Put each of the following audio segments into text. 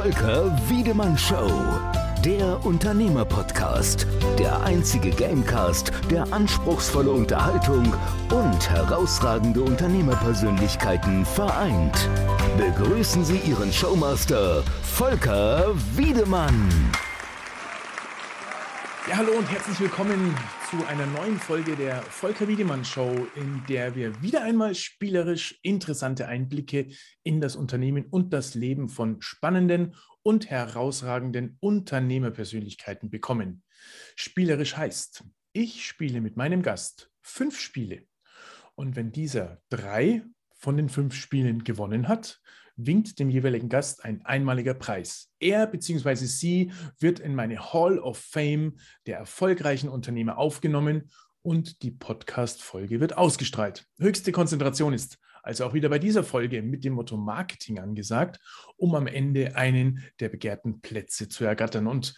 Volker Wiedemann Show. Der Unternehmer-Podcast. Der einzige Gamecast, der anspruchsvolle Unterhaltung und herausragende Unternehmerpersönlichkeiten vereint. Begrüßen Sie Ihren Showmaster, Volker Wiedemann. Ja, hallo und herzlich willkommen zu einer neuen Folge der Volker Wiedemann Show, in der wir wieder einmal spielerisch interessante Einblicke in das Unternehmen und das Leben von spannenden und herausragenden Unternehmerpersönlichkeiten bekommen. Spielerisch heißt, ich spiele mit meinem Gast fünf Spiele. Und wenn dieser drei von den fünf Spielen gewonnen hat, winkt dem jeweiligen Gast ein einmaliger Preis. Er bzw. sie wird in meine Hall of Fame der erfolgreichen Unternehmer aufgenommen und die Podcast-Folge wird ausgestrahlt. Höchste Konzentration ist also auch wieder bei dieser Folge mit dem Motto Marketing angesagt, um am Ende einen der begehrten Plätze zu ergattern. Und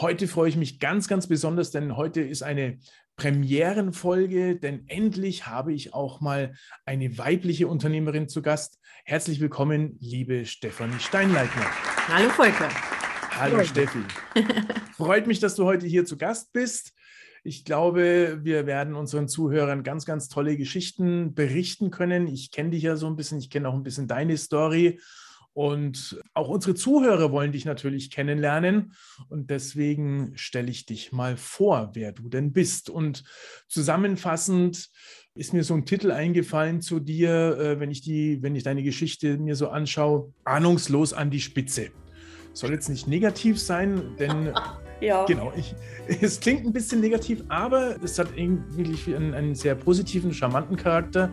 heute freue ich mich ganz, ganz besonders, denn heute ist eine Premierenfolge, denn endlich habe ich auch mal eine weibliche Unternehmerin zu Gast. Herzlich willkommen, liebe Stefanie Steinleitner. Hallo Volker. Hallo Hallo. Steffi. Freut mich, dass du heute hier zu Gast bist. Ich glaube, wir werden unseren Zuhörern ganz, ganz tolle Geschichten berichten können. Ich kenne dich ja so ein bisschen, ich kenne auch ein bisschen deine Story. Und auch unsere Zuhörer wollen dich natürlich kennenlernen. Und deswegen stelle ich dich mal vor, wer du denn bist. Und zusammenfassend ist mir so ein Titel eingefallen zu dir, äh, wenn ich die, wenn ich deine Geschichte mir so anschaue, ahnungslos an die Spitze. Soll jetzt nicht negativ sein, denn Ja. Genau. Ich, es klingt ein bisschen negativ, aber es hat irgendwie einen, einen sehr positiven, charmanten Charakter.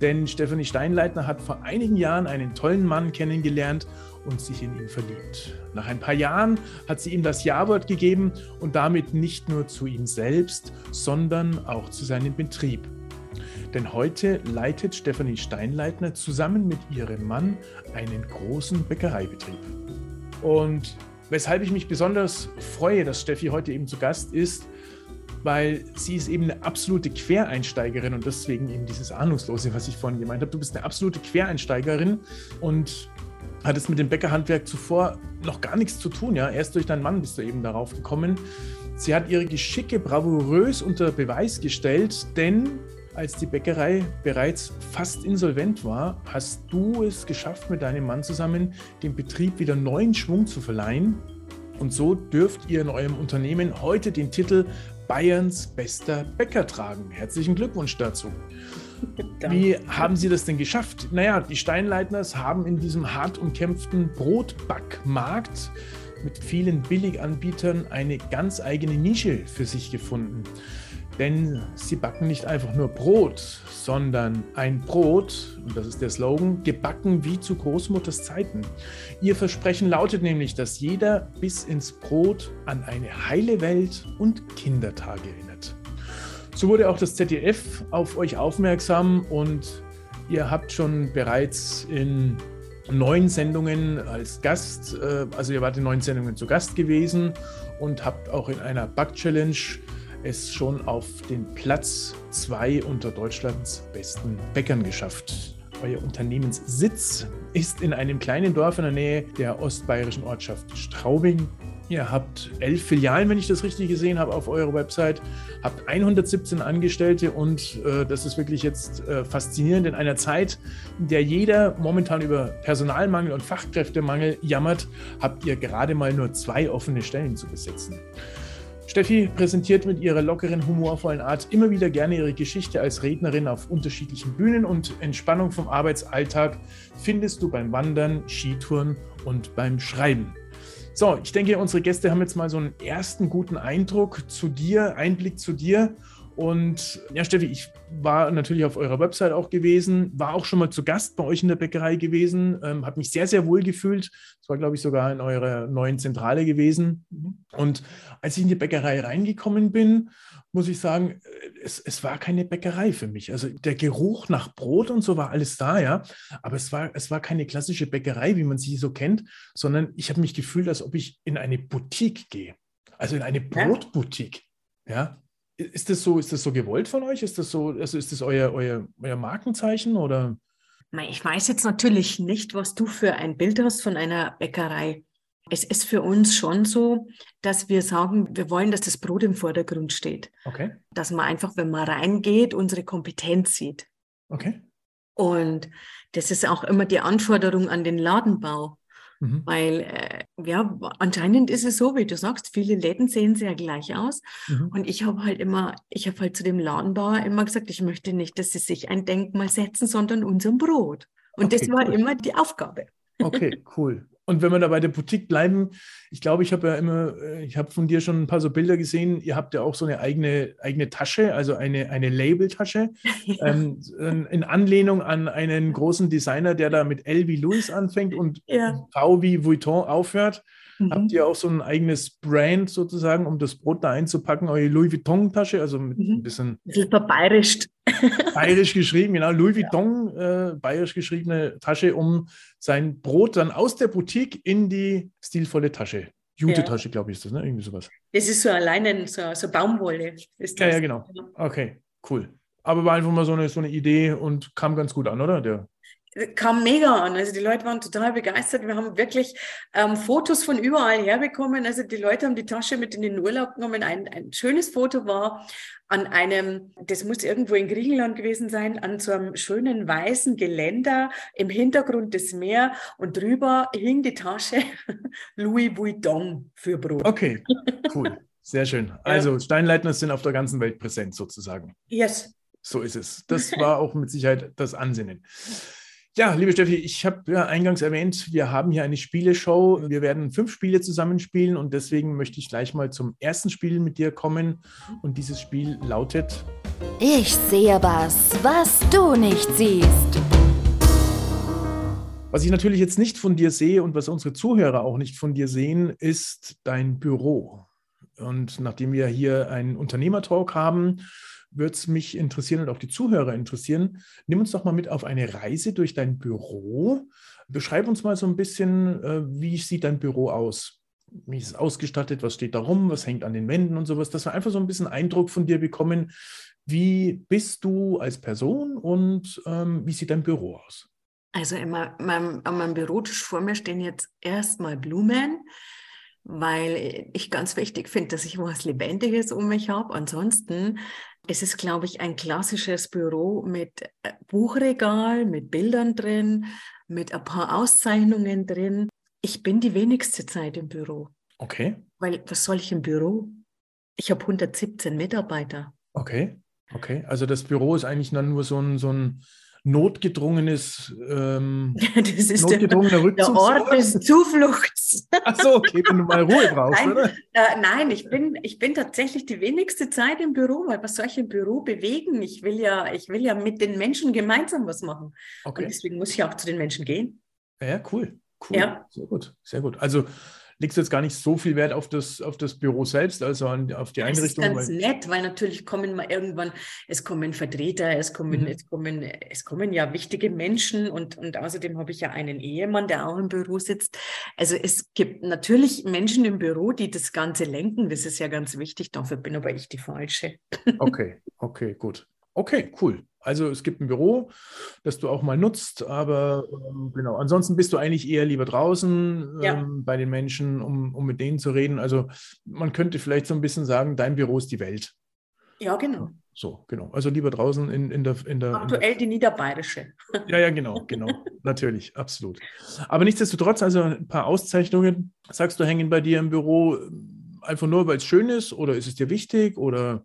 Denn Stefanie Steinleitner hat vor einigen Jahren einen tollen Mann kennengelernt und sich in ihn verliebt. Nach ein paar Jahren hat sie ihm das Ja-Wort gegeben und damit nicht nur zu ihm selbst, sondern auch zu seinem Betrieb. Denn heute leitet Stefanie Steinleitner zusammen mit ihrem Mann einen großen Bäckereibetrieb. Und Weshalb ich mich besonders freue, dass Steffi heute eben zu Gast ist, weil sie ist eben eine absolute Quereinsteigerin und deswegen eben dieses Ahnungslose, was ich vorhin gemeint habe. Du bist eine absolute Quereinsteigerin und hattest mit dem Bäckerhandwerk zuvor noch gar nichts zu tun. Ja? Erst durch deinen Mann bist du eben darauf gekommen. Sie hat ihre Geschicke bravourös unter Beweis gestellt, denn als die Bäckerei bereits fast insolvent war, hast du es geschafft, mit deinem Mann zusammen dem Betrieb wieder neuen Schwung zu verleihen. Und so dürft ihr in eurem Unternehmen heute den Titel Bayerns bester Bäcker tragen. Herzlichen Glückwunsch dazu. Danke. Wie haben Sie das denn geschafft? Naja, die Steinleitners haben in diesem hart umkämpften Brotbackmarkt mit vielen Billiganbietern eine ganz eigene Nische für sich gefunden. Denn sie backen nicht einfach nur Brot, sondern ein Brot, und das ist der Slogan, gebacken wie zu Großmutters Zeiten. Ihr Versprechen lautet nämlich, dass jeder bis ins Brot an eine heile Welt und Kindertage erinnert. So wurde auch das ZDF auf euch aufmerksam und ihr habt schon bereits in neun Sendungen als Gast, äh, also ihr wart in neun Sendungen zu Gast gewesen und habt auch in einer Back-Challenge es schon auf den Platz 2 unter Deutschlands besten Bäckern geschafft. Euer Unternehmenssitz ist in einem kleinen Dorf in der Nähe der ostbayerischen Ortschaft Straubing. Ihr habt elf Filialen, wenn ich das richtig gesehen habe, auf eurer Website, habt 117 Angestellte und äh, das ist wirklich jetzt äh, faszinierend in einer Zeit, in der jeder momentan über Personalmangel und Fachkräftemangel jammert, habt ihr gerade mal nur zwei offene Stellen zu besetzen. Steffi präsentiert mit ihrer lockeren, humorvollen Art immer wieder gerne ihre Geschichte als Rednerin auf unterschiedlichen Bühnen und Entspannung vom Arbeitsalltag findest du beim Wandern, Skitouren und beim Schreiben. So, ich denke, unsere Gäste haben jetzt mal so einen ersten guten Eindruck zu dir, Einblick zu dir. Und ja, Steffi, ich war natürlich auf eurer Website auch gewesen, war auch schon mal zu Gast bei euch in der Bäckerei gewesen, ähm, habe mich sehr, sehr wohl gefühlt. Das war, glaube ich, sogar in eurer neuen Zentrale gewesen. Mhm. Und als ich in die Bäckerei reingekommen bin, muss ich sagen, äh, es, es war keine Bäckerei für mich. Also der Geruch nach Brot und so war alles da, ja. Aber es war, es war keine klassische Bäckerei, wie man sie so kennt, sondern ich habe mich gefühlt, als ob ich in eine Boutique gehe. Also in eine Brotboutique. Ja, ist das so, ist das so gewollt von euch? Ist das so, also ist das euer, euer, euer Markenzeichen oder? Ich weiß jetzt natürlich nicht, was du für ein Bild hast von einer Bäckerei. Es ist für uns schon so, dass wir sagen, wir wollen, dass das Brot im Vordergrund steht. Okay. Dass man einfach, wenn man reingeht, unsere Kompetenz sieht. Okay. Und das ist auch immer die Anforderung an den Ladenbau. Mhm. Weil, äh, ja, anscheinend ist es so, wie du sagst, viele Läden sehen sehr gleich aus. Mhm. Und ich habe halt immer, ich habe halt zu dem Ladenbauer immer gesagt, ich möchte nicht, dass sie sich ein Denkmal setzen, sondern unserem Brot. Und okay, das war cool. immer die Aufgabe. Okay, cool. Und wenn wir da bei der Boutique bleiben, ich glaube, ich habe ja immer, äh, ich habe von dir schon ein paar so Bilder gesehen. Ihr habt ja auch so eine eigene, eigene Tasche, also eine, eine Labeltasche, ja. ähm, in Anlehnung an einen großen Designer, der da mit L wie Louis anfängt und ja. V wie Vuitton aufhört. Mhm. Habt ihr auch so ein eigenes Brand sozusagen, um das Brot da einzupacken, eure Louis Vuitton-Tasche, also mit mhm. ein bisschen. Das ist bayerisch. bayerisch geschrieben, genau. Louis Vuitton, ja. äh, bayerisch geschriebene Tasche, um sein Brot dann aus der Boutique in die stilvolle Tasche. Jute-Tasche, ja. glaube ich, ist das, ne? Irgendwie sowas. Das ist so alleine, so, so Baumwolle. Ist das. Ja, ja, genau. Okay, cool. Aber war einfach mal so eine, so eine Idee und kam ganz gut an, oder? Der kam mega an. Also die Leute waren total begeistert. Wir haben wirklich ähm, Fotos von überall herbekommen. Also die Leute haben die Tasche mit in den Urlaub genommen. Ein, ein schönes Foto war an einem, das muss irgendwo in Griechenland gewesen sein, an so einem schönen weißen Geländer im Hintergrund des Meer und drüber hing die Tasche Louis Vuitton für Brot. Okay, cool. Sehr schön. Also ja. Steinleitner sind auf der ganzen Welt präsent sozusagen. Yes. So ist es. Das war auch mit Sicherheit das Ansinnen. Ja, liebe Steffi, ich habe ja eingangs erwähnt, wir haben hier eine Spieleshow. Wir werden fünf Spiele zusammenspielen und deswegen möchte ich gleich mal zum ersten Spiel mit dir kommen. Und dieses Spiel lautet: Ich sehe was, was du nicht siehst. Was ich natürlich jetzt nicht von dir sehe und was unsere Zuhörer auch nicht von dir sehen, ist dein Büro. Und nachdem wir hier einen Unternehmertalk haben, würde es mich interessieren und auch die Zuhörer interessieren. Nimm uns doch mal mit auf eine Reise durch dein Büro. Beschreib uns mal so ein bisschen, äh, wie sieht dein Büro aus? Wie ist es ausgestattet? Was steht da rum? Was hängt an den Wänden und sowas? Dass wir einfach so ein bisschen Eindruck von dir bekommen. Wie bist du als Person und ähm, wie sieht dein Büro aus? Also in meinem, an meinem Bürotisch vor mir stehen jetzt erstmal Blumen weil ich ganz wichtig finde, dass ich was Lebendiges um mich habe. Ansonsten ist es, glaube ich, ein klassisches Büro mit äh, Buchregal, mit Bildern drin, mit ein paar Auszeichnungen drin. Ich bin die wenigste Zeit im Büro. Okay. Weil was soll ich im Büro? Ich habe 117 Mitarbeiter. Okay, okay. Also das Büro ist eigentlich dann nur so ein, so ein notgedrungenes ähm, das ist notgedrungener der, der Ort des Zufluchts. Ach so, okay, wenn du mal Ruhe brauchst, nein, oder? Äh, nein, ich bin, ich bin tatsächlich die wenigste Zeit im Büro, weil was soll ich im Büro bewegen? Ich will ja, ich will ja mit den Menschen gemeinsam was machen. Okay. Und deswegen muss ich auch zu den Menschen gehen. Ja, cool. Cool. Ja. Sehr gut, sehr gut. Also legst du jetzt gar nicht so viel Wert auf das, auf das Büro selbst, also an, auf die Einrichtung? Das ist ganz weil nett, weil natürlich kommen mal irgendwann, es kommen Vertreter, es kommen, mhm. es kommen, es kommen ja wichtige Menschen und, und außerdem habe ich ja einen Ehemann, der auch im Büro sitzt. Also es gibt natürlich Menschen im Büro, die das Ganze lenken. Das ist ja ganz wichtig. Dafür bin aber ich die Falsche. Okay, okay, gut. Okay, cool. Also es gibt ein Büro, das du auch mal nutzt, aber ähm, genau, ansonsten bist du eigentlich eher lieber draußen ja. ähm, bei den Menschen, um, um mit denen zu reden. Also man könnte vielleicht so ein bisschen sagen, dein Büro ist die Welt. Ja, genau. So, genau. Also lieber draußen in, in der. In der Aktuell in die Niederbayerische. Ja, ja, genau, genau. Natürlich, absolut. Aber nichtsdestotrotz, also ein paar Auszeichnungen, sagst du, hängen bei dir im Büro ähm, einfach nur, weil es schön ist oder ist es dir wichtig oder?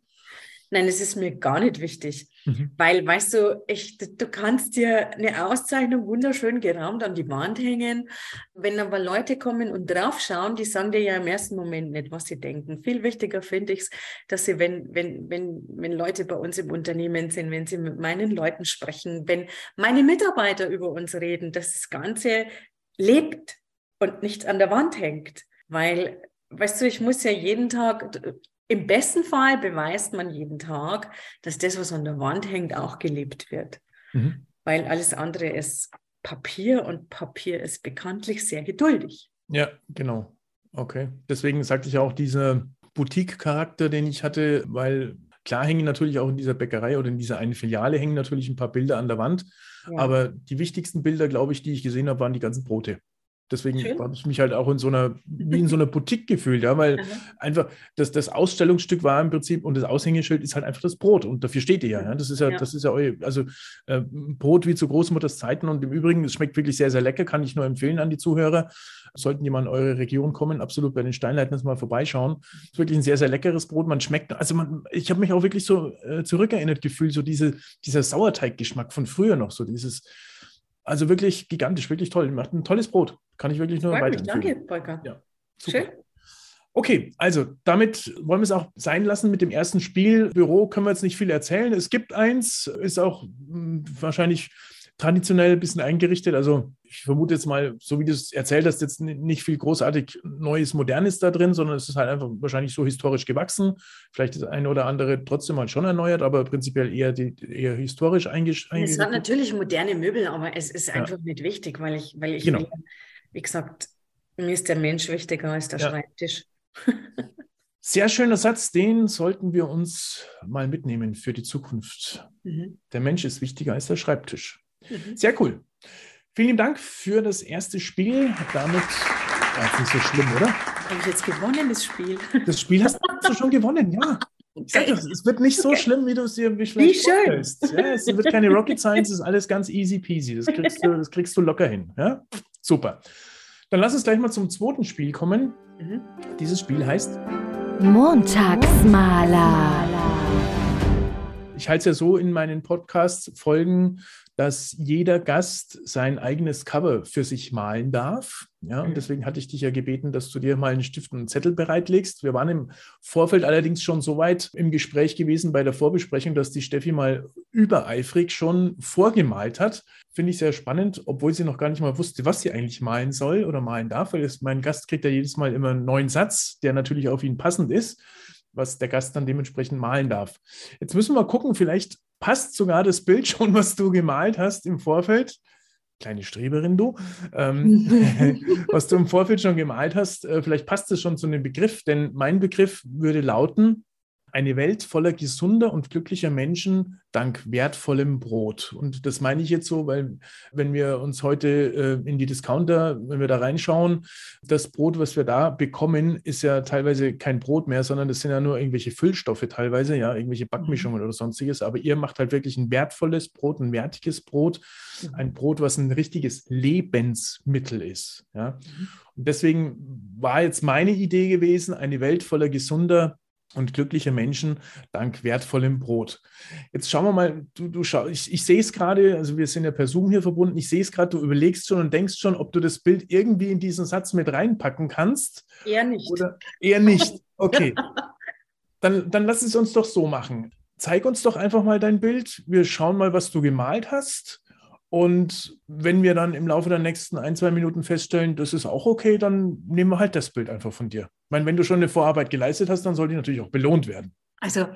Nein, es ist mir gar nicht wichtig, mhm. weil, weißt du, ich, du kannst dir eine Auszeichnung wunderschön gerahmt an die Wand hängen. Wenn aber Leute kommen und draufschauen, die sagen dir ja im ersten Moment nicht, was sie denken. Viel wichtiger finde ich es, dass sie, wenn, wenn, wenn, wenn Leute bei uns im Unternehmen sind, wenn sie mit meinen Leuten sprechen, wenn meine Mitarbeiter über uns reden, dass das Ganze lebt und nicht an der Wand hängt. Weil, weißt du, ich muss ja jeden Tag im besten Fall beweist man jeden Tag, dass das, was an der Wand hängt, auch gelebt wird. Mhm. Weil alles andere ist Papier und Papier ist bekanntlich sehr geduldig. Ja, genau. Okay. Deswegen sagte ich auch dieser Boutique-Charakter, den ich hatte, weil klar hängen natürlich auch in dieser Bäckerei oder in dieser einen Filiale hängen natürlich ein paar Bilder an der Wand. Ja. Aber die wichtigsten Bilder, glaube ich, die ich gesehen habe, waren die ganzen Brote. Deswegen habe ich mich halt auch in so einer, wie in so einer Boutique gefühlt, ja, weil einfach das, das Ausstellungsstück war im Prinzip und das Aushängeschild ist halt einfach das Brot und dafür steht ihr ja. ja. Das ist ja, ja. das ist ja euer, also äh, Brot wie zu Großmutters Zeiten und im Übrigen, es schmeckt wirklich sehr, sehr lecker, kann ich nur empfehlen an die Zuhörer. Sollten die mal in eure Region kommen, absolut bei den Steinleitern mal vorbeischauen. Es ist wirklich ein sehr, sehr leckeres Brot. Man schmeckt, also man, ich habe mich auch wirklich so äh, zurückerinnert gefühlt, so diese, dieser Sauerteiggeschmack von früher noch, so dieses, also wirklich gigantisch, wirklich toll. Macht ein tolles Brot. Kann ich wirklich nur weiter. Danke, Volker. Ja, super. Schön. Okay, also damit wollen wir es auch sein lassen mit dem ersten Spiel. Büro können wir jetzt nicht viel erzählen. Es gibt eins, ist auch mh, hm, wahrscheinlich traditionell ein bisschen eingerichtet. Also ich vermute jetzt mal, so wie du es erzählt hast, jetzt nicht viel großartig Neues, Modernes da drin, sondern es ist halt einfach wahrscheinlich so historisch gewachsen. Vielleicht das eine oder andere trotzdem mal schon erneuert, aber prinzipiell eher, die, eher historisch eingerichtet. Es hat natürlich moderne Möbel, aber es ist einfach ja. nicht wichtig, weil ich, weil ich, genau. wie gesagt, mir ist der Mensch wichtiger als der ja. Schreibtisch. Sehr schöner Satz, den sollten wir uns mal mitnehmen für die Zukunft. Mhm. Der Mensch ist wichtiger als der Schreibtisch. Mhm. Sehr cool. Vielen Dank für das erste Spiel. Damit war es nicht so schlimm, oder? Habe ich jetzt gewonnen, das Spiel? Das Spiel hast du schon gewonnen, ja. Sag doch, es wird nicht so okay. schlimm, wie du es dir vielleicht wie vorstellst. Ja, es wird keine Rocket Science, es ist alles ganz easy peasy. Das kriegst du, das kriegst du locker hin. Ja? Super. Dann lass uns gleich mal zum zweiten Spiel kommen. Mhm. Dieses Spiel heißt Montagsmaler. Ich halte es ja so in meinen Podcast-Folgen, dass jeder Gast sein eigenes Cover für sich malen darf. Ja, und mhm. deswegen hatte ich dich ja gebeten, dass du dir mal einen Stift und einen Zettel bereitlegst. Wir waren im Vorfeld allerdings schon so weit im Gespräch gewesen bei der Vorbesprechung, dass die Steffi mal übereifrig schon vorgemalt hat. Finde ich sehr spannend, obwohl sie noch gar nicht mal wusste, was sie eigentlich malen soll oder malen darf, weil mein Gast kriegt ja jedes Mal immer einen neuen Satz, der natürlich auf ihn passend ist was der Gast dann dementsprechend malen darf. Jetzt müssen wir gucken, vielleicht passt sogar das Bild schon, was du gemalt hast im Vorfeld. Kleine Streberin, du. Ähm, was du im Vorfeld schon gemalt hast, äh, vielleicht passt es schon zu einem Begriff, denn mein Begriff würde lauten, eine Welt voller gesunder und glücklicher Menschen dank wertvollem Brot. Und das meine ich jetzt so, weil wenn wir uns heute äh, in die Discounter, wenn wir da reinschauen, das Brot, was wir da bekommen, ist ja teilweise kein Brot mehr, sondern das sind ja nur irgendwelche Füllstoffe teilweise, ja, irgendwelche Backmischungen mhm. oder sonstiges. Aber ihr macht halt wirklich ein wertvolles Brot, ein wertiges Brot, mhm. ein Brot, was ein richtiges Lebensmittel ist. Ja. Mhm. Und deswegen war jetzt meine Idee gewesen, eine Welt voller gesunder und glückliche Menschen dank wertvollem Brot. Jetzt schauen wir mal, du, du schau, ich, ich sehe es gerade, also wir sind ja per Zoom hier verbunden, ich sehe es gerade, du überlegst schon und denkst schon, ob du das Bild irgendwie in diesen Satz mit reinpacken kannst. Eher nicht. Oder eher nicht. Okay. dann, dann lass es uns doch so machen. Zeig uns doch einfach mal dein Bild. Wir schauen mal, was du gemalt hast. Und wenn wir dann im Laufe der nächsten ein, zwei Minuten feststellen, das ist auch okay, dann nehmen wir halt das Bild einfach von dir. Ich meine, wenn du schon eine Vorarbeit geleistet hast, dann soll die natürlich auch belohnt werden. Also,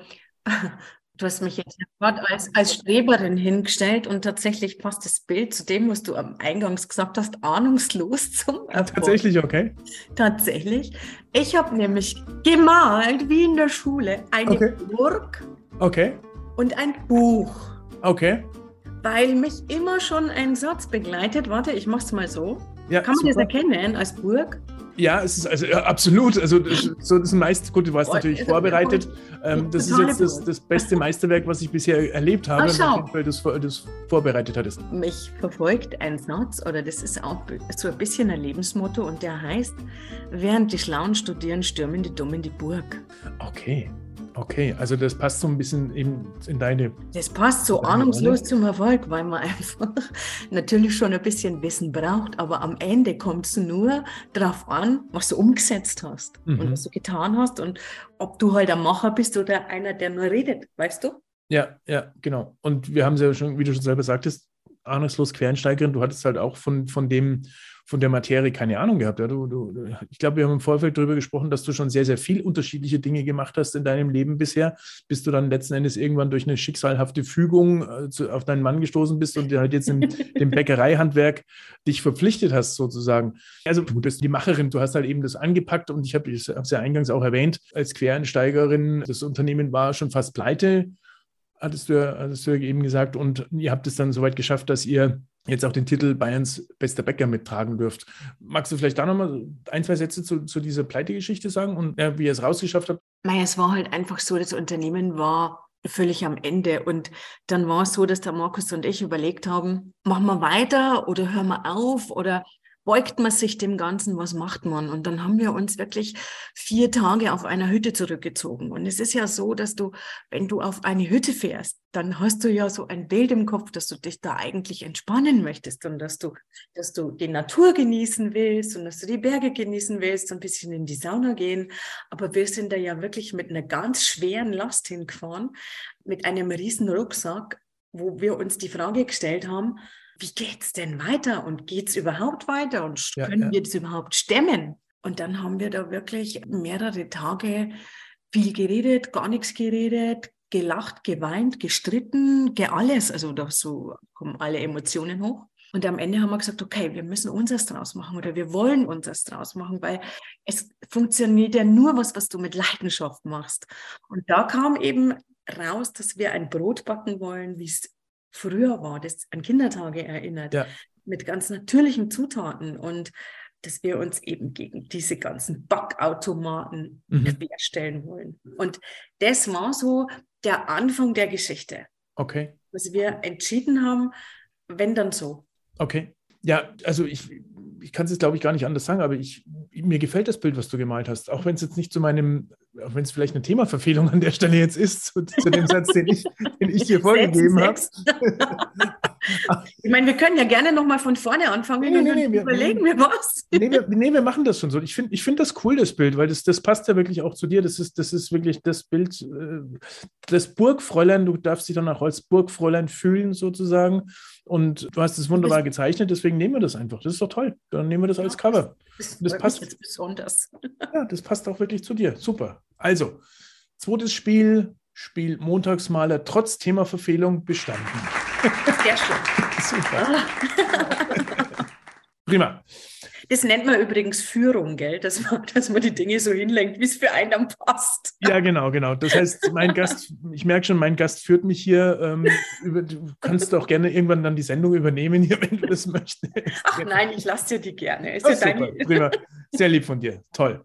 du hast mich jetzt gerade als, als Streberin hingestellt und tatsächlich passt das Bild zu dem, was du am Eingangs gesagt hast, ahnungslos zum Erfolg. Tatsächlich, okay. Tatsächlich. Ich habe nämlich gemalt, wie in der Schule, eine okay. Burg okay. und ein Buch. Okay weil mich immer schon ein Satz begleitet. Warte, ich mache es mal so. Ja, Kann man super. das erkennen als Burg? Ja, es ist also ja, absolut. Also so das meiste, gut, du warst natürlich vorbereitet. Ähm, das ist jetzt das, das, beste Meisterwerk, was ich bisher erlebt habe, Ach, weil du das, das vorbereitet hattest. Mich verfolgt ein Satz, oder das ist auch so ein bisschen ein Lebensmotto, und der heißt: Während die Schlauen studieren, stürmen die Dummen die Burg. Okay. Okay, also das passt so ein bisschen in, in deine. Das passt so ahnungslos zum Erfolg, weil man einfach natürlich schon ein bisschen Wissen braucht, aber am Ende kommt es nur darauf an, was du umgesetzt hast mhm. und was du getan hast und ob du halt ein Macher bist oder einer, der nur redet, weißt du? Ja, ja, genau. Und wir haben es ja schon, wie du schon selber sagtest, ahnungslos Quereinsteigerin, du hattest halt auch von, von dem von der Materie keine Ahnung gehabt. Ja, du, du, ich glaube, wir haben im Vorfeld darüber gesprochen, dass du schon sehr, sehr viel unterschiedliche Dinge gemacht hast in deinem Leben bisher, bis du dann letzten Endes irgendwann durch eine schicksalhafte Fügung äh, zu, auf deinen Mann gestoßen bist und halt jetzt in dem Bäckereihandwerk dich verpflichtet hast, sozusagen. Also du bist die Macherin, du hast halt eben das angepackt und ich habe es ja eingangs auch erwähnt, als Quereinsteigerin, das Unternehmen war schon fast pleite hattest du, hattest du eben gesagt. Und ihr habt es dann soweit geschafft, dass ihr jetzt auch den Titel Bayerns bester Bäcker mittragen dürft. Magst du vielleicht da nochmal ein, zwei Sätze zu, zu dieser Pleitegeschichte sagen und ja, wie ihr es rausgeschafft habt? Naja, es war halt einfach so, das Unternehmen war völlig am Ende. Und dann war es so, dass der Markus und ich überlegt haben, machen wir weiter oder hören wir auf oder beugt man sich dem Ganzen, was macht man? Und dann haben wir uns wirklich vier Tage auf einer Hütte zurückgezogen. Und es ist ja so, dass du, wenn du auf eine Hütte fährst, dann hast du ja so ein Bild im Kopf, dass du dich da eigentlich entspannen möchtest und dass du, dass du die Natur genießen willst und dass du die Berge genießen willst, ein bisschen in die Sauna gehen. Aber wir sind da ja wirklich mit einer ganz schweren Last hingefahren, mit einem riesen Rucksack, wo wir uns die Frage gestellt haben, wie geht's denn weiter und geht's überhaupt weiter und ja, können ja. wir das überhaupt stemmen? Und dann haben wir da wirklich mehrere Tage viel geredet, gar nichts geredet, gelacht, geweint, gestritten, ge alles. Also da so kommen alle Emotionen hoch. Und am Ende haben wir gesagt, okay, wir müssen unseres draus machen oder wir wollen unseres draus machen, weil es funktioniert ja nur was, was du mit Leidenschaft machst. Und da kam eben raus, dass wir ein Brot backen wollen, wie es früher war, das an Kindertage erinnert, ja. mit ganz natürlichen Zutaten und dass wir uns eben gegen diese ganzen Backautomaten mhm. querstellen wollen. Und das war so der Anfang der Geschichte. Okay. Dass wir entschieden haben, wenn dann so. Okay. Ja, also ich, ich kann es jetzt, glaube ich, gar nicht anders sagen, aber ich, mir gefällt das Bild, was du gemalt hast. Auch wenn es jetzt nicht zu meinem, auch wenn es vielleicht eine Themaverfehlung an der Stelle jetzt ist, zu, zu dem Satz, den ich, den ich dir vorgegeben habe. ich meine, wir können ja gerne nochmal von vorne anfangen nee, nee, nee, und wir, überlegen wir was. Nee wir, nee, wir machen das schon so. Ich finde ich find das cool, das Bild, weil das, das passt ja wirklich auch zu dir. Das ist, das ist wirklich das Bild, äh, das Burgfräulein. Du darfst dich dann auch als Burgfräulein fühlen, sozusagen. Und du hast es wunderbar gezeichnet, deswegen nehmen wir das einfach. Das ist doch toll. Dann nehmen wir das als Cover. Das, das passt jetzt besonders. Ja, das passt auch wirklich zu dir. Super. Also, zweites Spiel, Spiel Montagsmaler trotz Themaverfehlung bestanden. Sehr schön. Super. Prima. Das nennt man übrigens Führung, gell? Dass man, dass man die Dinge so hinlenkt, wie es für einen dann passt. Ja, genau, genau. Das heißt, mein Gast, ich merke schon, mein Gast führt mich hier. Ähm, über, du kannst auch gerne irgendwann dann die Sendung übernehmen hier, wenn du das möchtest. Ach nein, ich lasse dir die gerne. Ist Ach, ja super, prima. Sehr lieb von dir. Toll.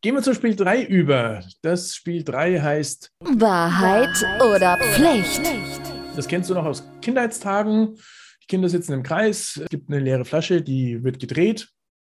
Gehen wir zu Spiel 3 über. Das Spiel 3 heißt Wahrheit oder Pflicht. Das kennst du noch aus Kindheitstagen. Kinder sitzen im Kreis, es gibt eine leere Flasche, die wird gedreht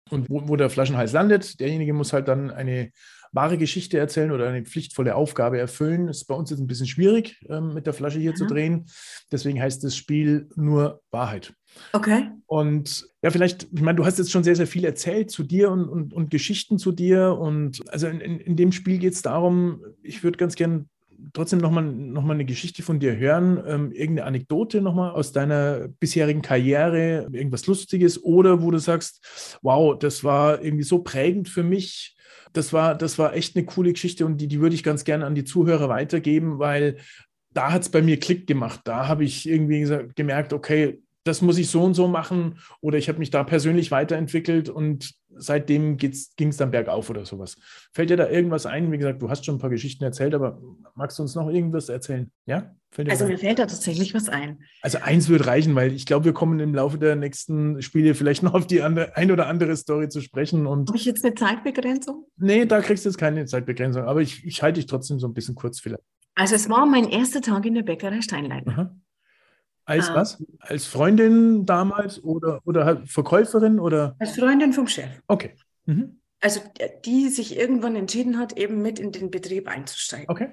und wo, wo der Flaschenhals landet, derjenige muss halt dann eine wahre Geschichte erzählen oder eine pflichtvolle Aufgabe erfüllen. Das ist bei uns jetzt ein bisschen schwierig, ähm, mit der Flasche hier mhm. zu drehen. Deswegen heißt das Spiel nur Wahrheit. Okay. Und ja, vielleicht, ich meine, du hast jetzt schon sehr, sehr viel erzählt zu dir und, und, und Geschichten zu dir. Und also in, in, in dem Spiel geht es darum, ich würde ganz gern trotzdem nochmal noch mal eine Geschichte von dir hören, ähm, irgendeine Anekdote nochmal aus deiner bisherigen Karriere, irgendwas Lustiges oder wo du sagst, wow, das war irgendwie so prägend für mich. Das war, das war echt eine coole Geschichte und die, die würde ich ganz gerne an die Zuhörer weitergeben, weil da hat es bei mir Klick gemacht. Da habe ich irgendwie gesagt, gemerkt, okay, das muss ich so und so machen oder ich habe mich da persönlich weiterentwickelt und seitdem ging es dann bergauf oder sowas. Fällt dir da irgendwas ein? Wie gesagt, du hast schon ein paar Geschichten erzählt, aber magst du uns noch irgendwas erzählen? Ja? also mir fällt da tatsächlich was ein. Also eins wird reichen, weil ich glaube, wir kommen im Laufe der nächsten Spiele vielleicht noch auf die andere, ein oder andere Story zu sprechen. Habe ich jetzt eine Zeitbegrenzung? Nee, da kriegst du jetzt keine Zeitbegrenzung, aber ich, ich halte dich trotzdem so ein bisschen kurz vielleicht. Also es war mein erster Tag in der Bäckerei Steinleiter. Aha. Als ah. was? Als Freundin damals oder, oder halt Verkäuferin oder? Als Freundin vom Chef. Okay. Mhm. Also die sich irgendwann entschieden hat, eben mit in den Betrieb einzusteigen. Okay.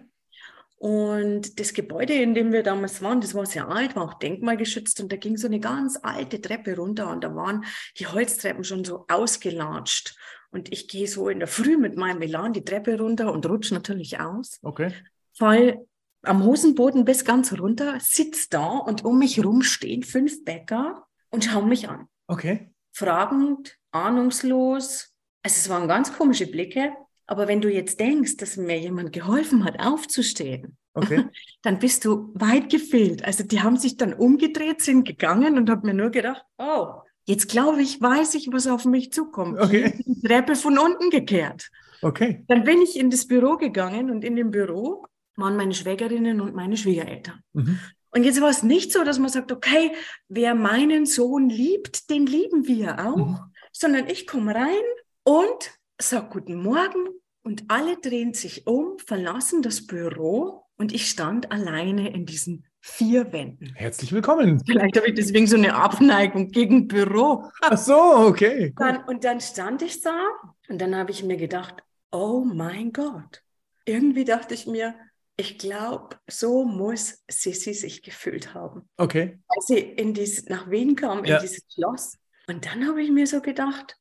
Und das Gebäude, in dem wir damals waren, das war sehr alt, war auch denkmalgeschützt und da ging so eine ganz alte Treppe runter und da waren die Holztreppen schon so ausgelatscht. Und ich gehe so in der Früh mit meinem Elan die Treppe runter und rutsche natürlich aus. Okay. Fall am Hosenboden bis ganz runter, sitze da und um mich rum stehen fünf Bäcker und schauen mich an. Okay. Fragend, ahnungslos. Also es waren ganz komische Blicke. Aber wenn du jetzt denkst, dass mir jemand geholfen hat, aufzustehen, okay. dann bist du weit gefehlt. Also die haben sich dann umgedreht, sind gegangen und haben mir nur gedacht, oh, jetzt glaube ich, weiß ich, was auf mich zukommt. Okay. Die Treppe von unten gekehrt. Okay. Dann bin ich in das Büro gegangen und in dem Büro waren meine Schwägerinnen und meine Schwiegereltern. Mhm. Und jetzt war es nicht so, dass man sagt, okay, wer meinen Sohn liebt, den lieben wir auch, mhm. sondern ich komme rein und sage guten Morgen und alle drehen sich um, verlassen das Büro und ich stand alleine in diesen vier Wänden. Herzlich willkommen. Vielleicht habe ich deswegen so eine Abneigung gegen Büro. Ach so, okay. Dann, und dann stand ich da und dann habe ich mir gedacht, oh mein Gott. Irgendwie dachte ich mir, ich glaube, so muss Sissi sich gefühlt haben. Okay. Als sie in dies, nach Wien kam, ja. in dieses Schloss. Und dann habe ich mir so gedacht,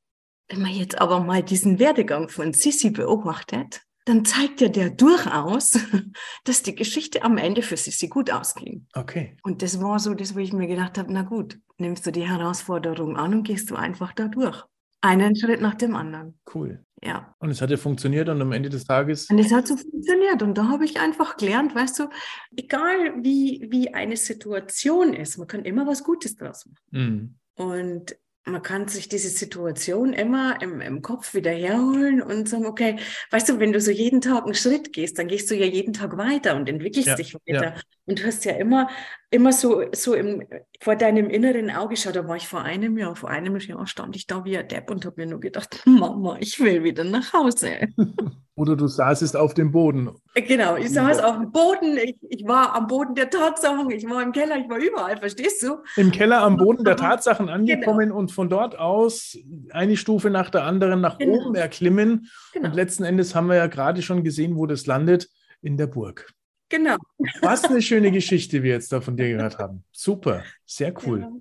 wenn man jetzt aber mal diesen Werdegang von Sissi beobachtet, dann zeigt ja der durchaus, dass die Geschichte am Ende für Sissi gut ausging. Okay. Und das war so das, wo ich mir gedacht habe, na gut, nimmst du die Herausforderung an und gehst du einfach da durch. Einen Schritt nach dem anderen. Cool. Ja. Und es hat ja funktioniert und am Ende des Tages. Und es hat so funktioniert. Und da habe ich einfach gelernt, weißt du, egal wie, wie eine Situation ist, man kann immer was Gutes draus machen. Mhm. Und man kann sich diese Situation immer im, im Kopf wieder herholen und sagen, okay, weißt du, wenn du so jeden Tag einen Schritt gehst, dann gehst du ja jeden Tag weiter und entwickelst ja, dich weiter. Ja. Und du hast ja immer, immer so, so im, vor deinem inneren Auge geschaut, da war ich vor einem Jahr, vor einem Jahr stand ich da wie ein Depp und habe mir nur gedacht, Mama, ich will wieder nach Hause. Oder du saßest auf dem Boden. Genau, ich saß auf dem Boden, ich, ich war am Boden der Tatsachen, ich war im Keller, ich war überall, verstehst du? Im Keller am Boden der Tatsachen angekommen genau. und von dort aus eine Stufe nach der anderen nach genau. oben erklimmen. Genau. Und letzten Endes haben wir ja gerade schon gesehen, wo das landet, in der Burg. Genau. Was eine schöne Geschichte wir jetzt da von dir gehört haben. Super, sehr cool. Ja.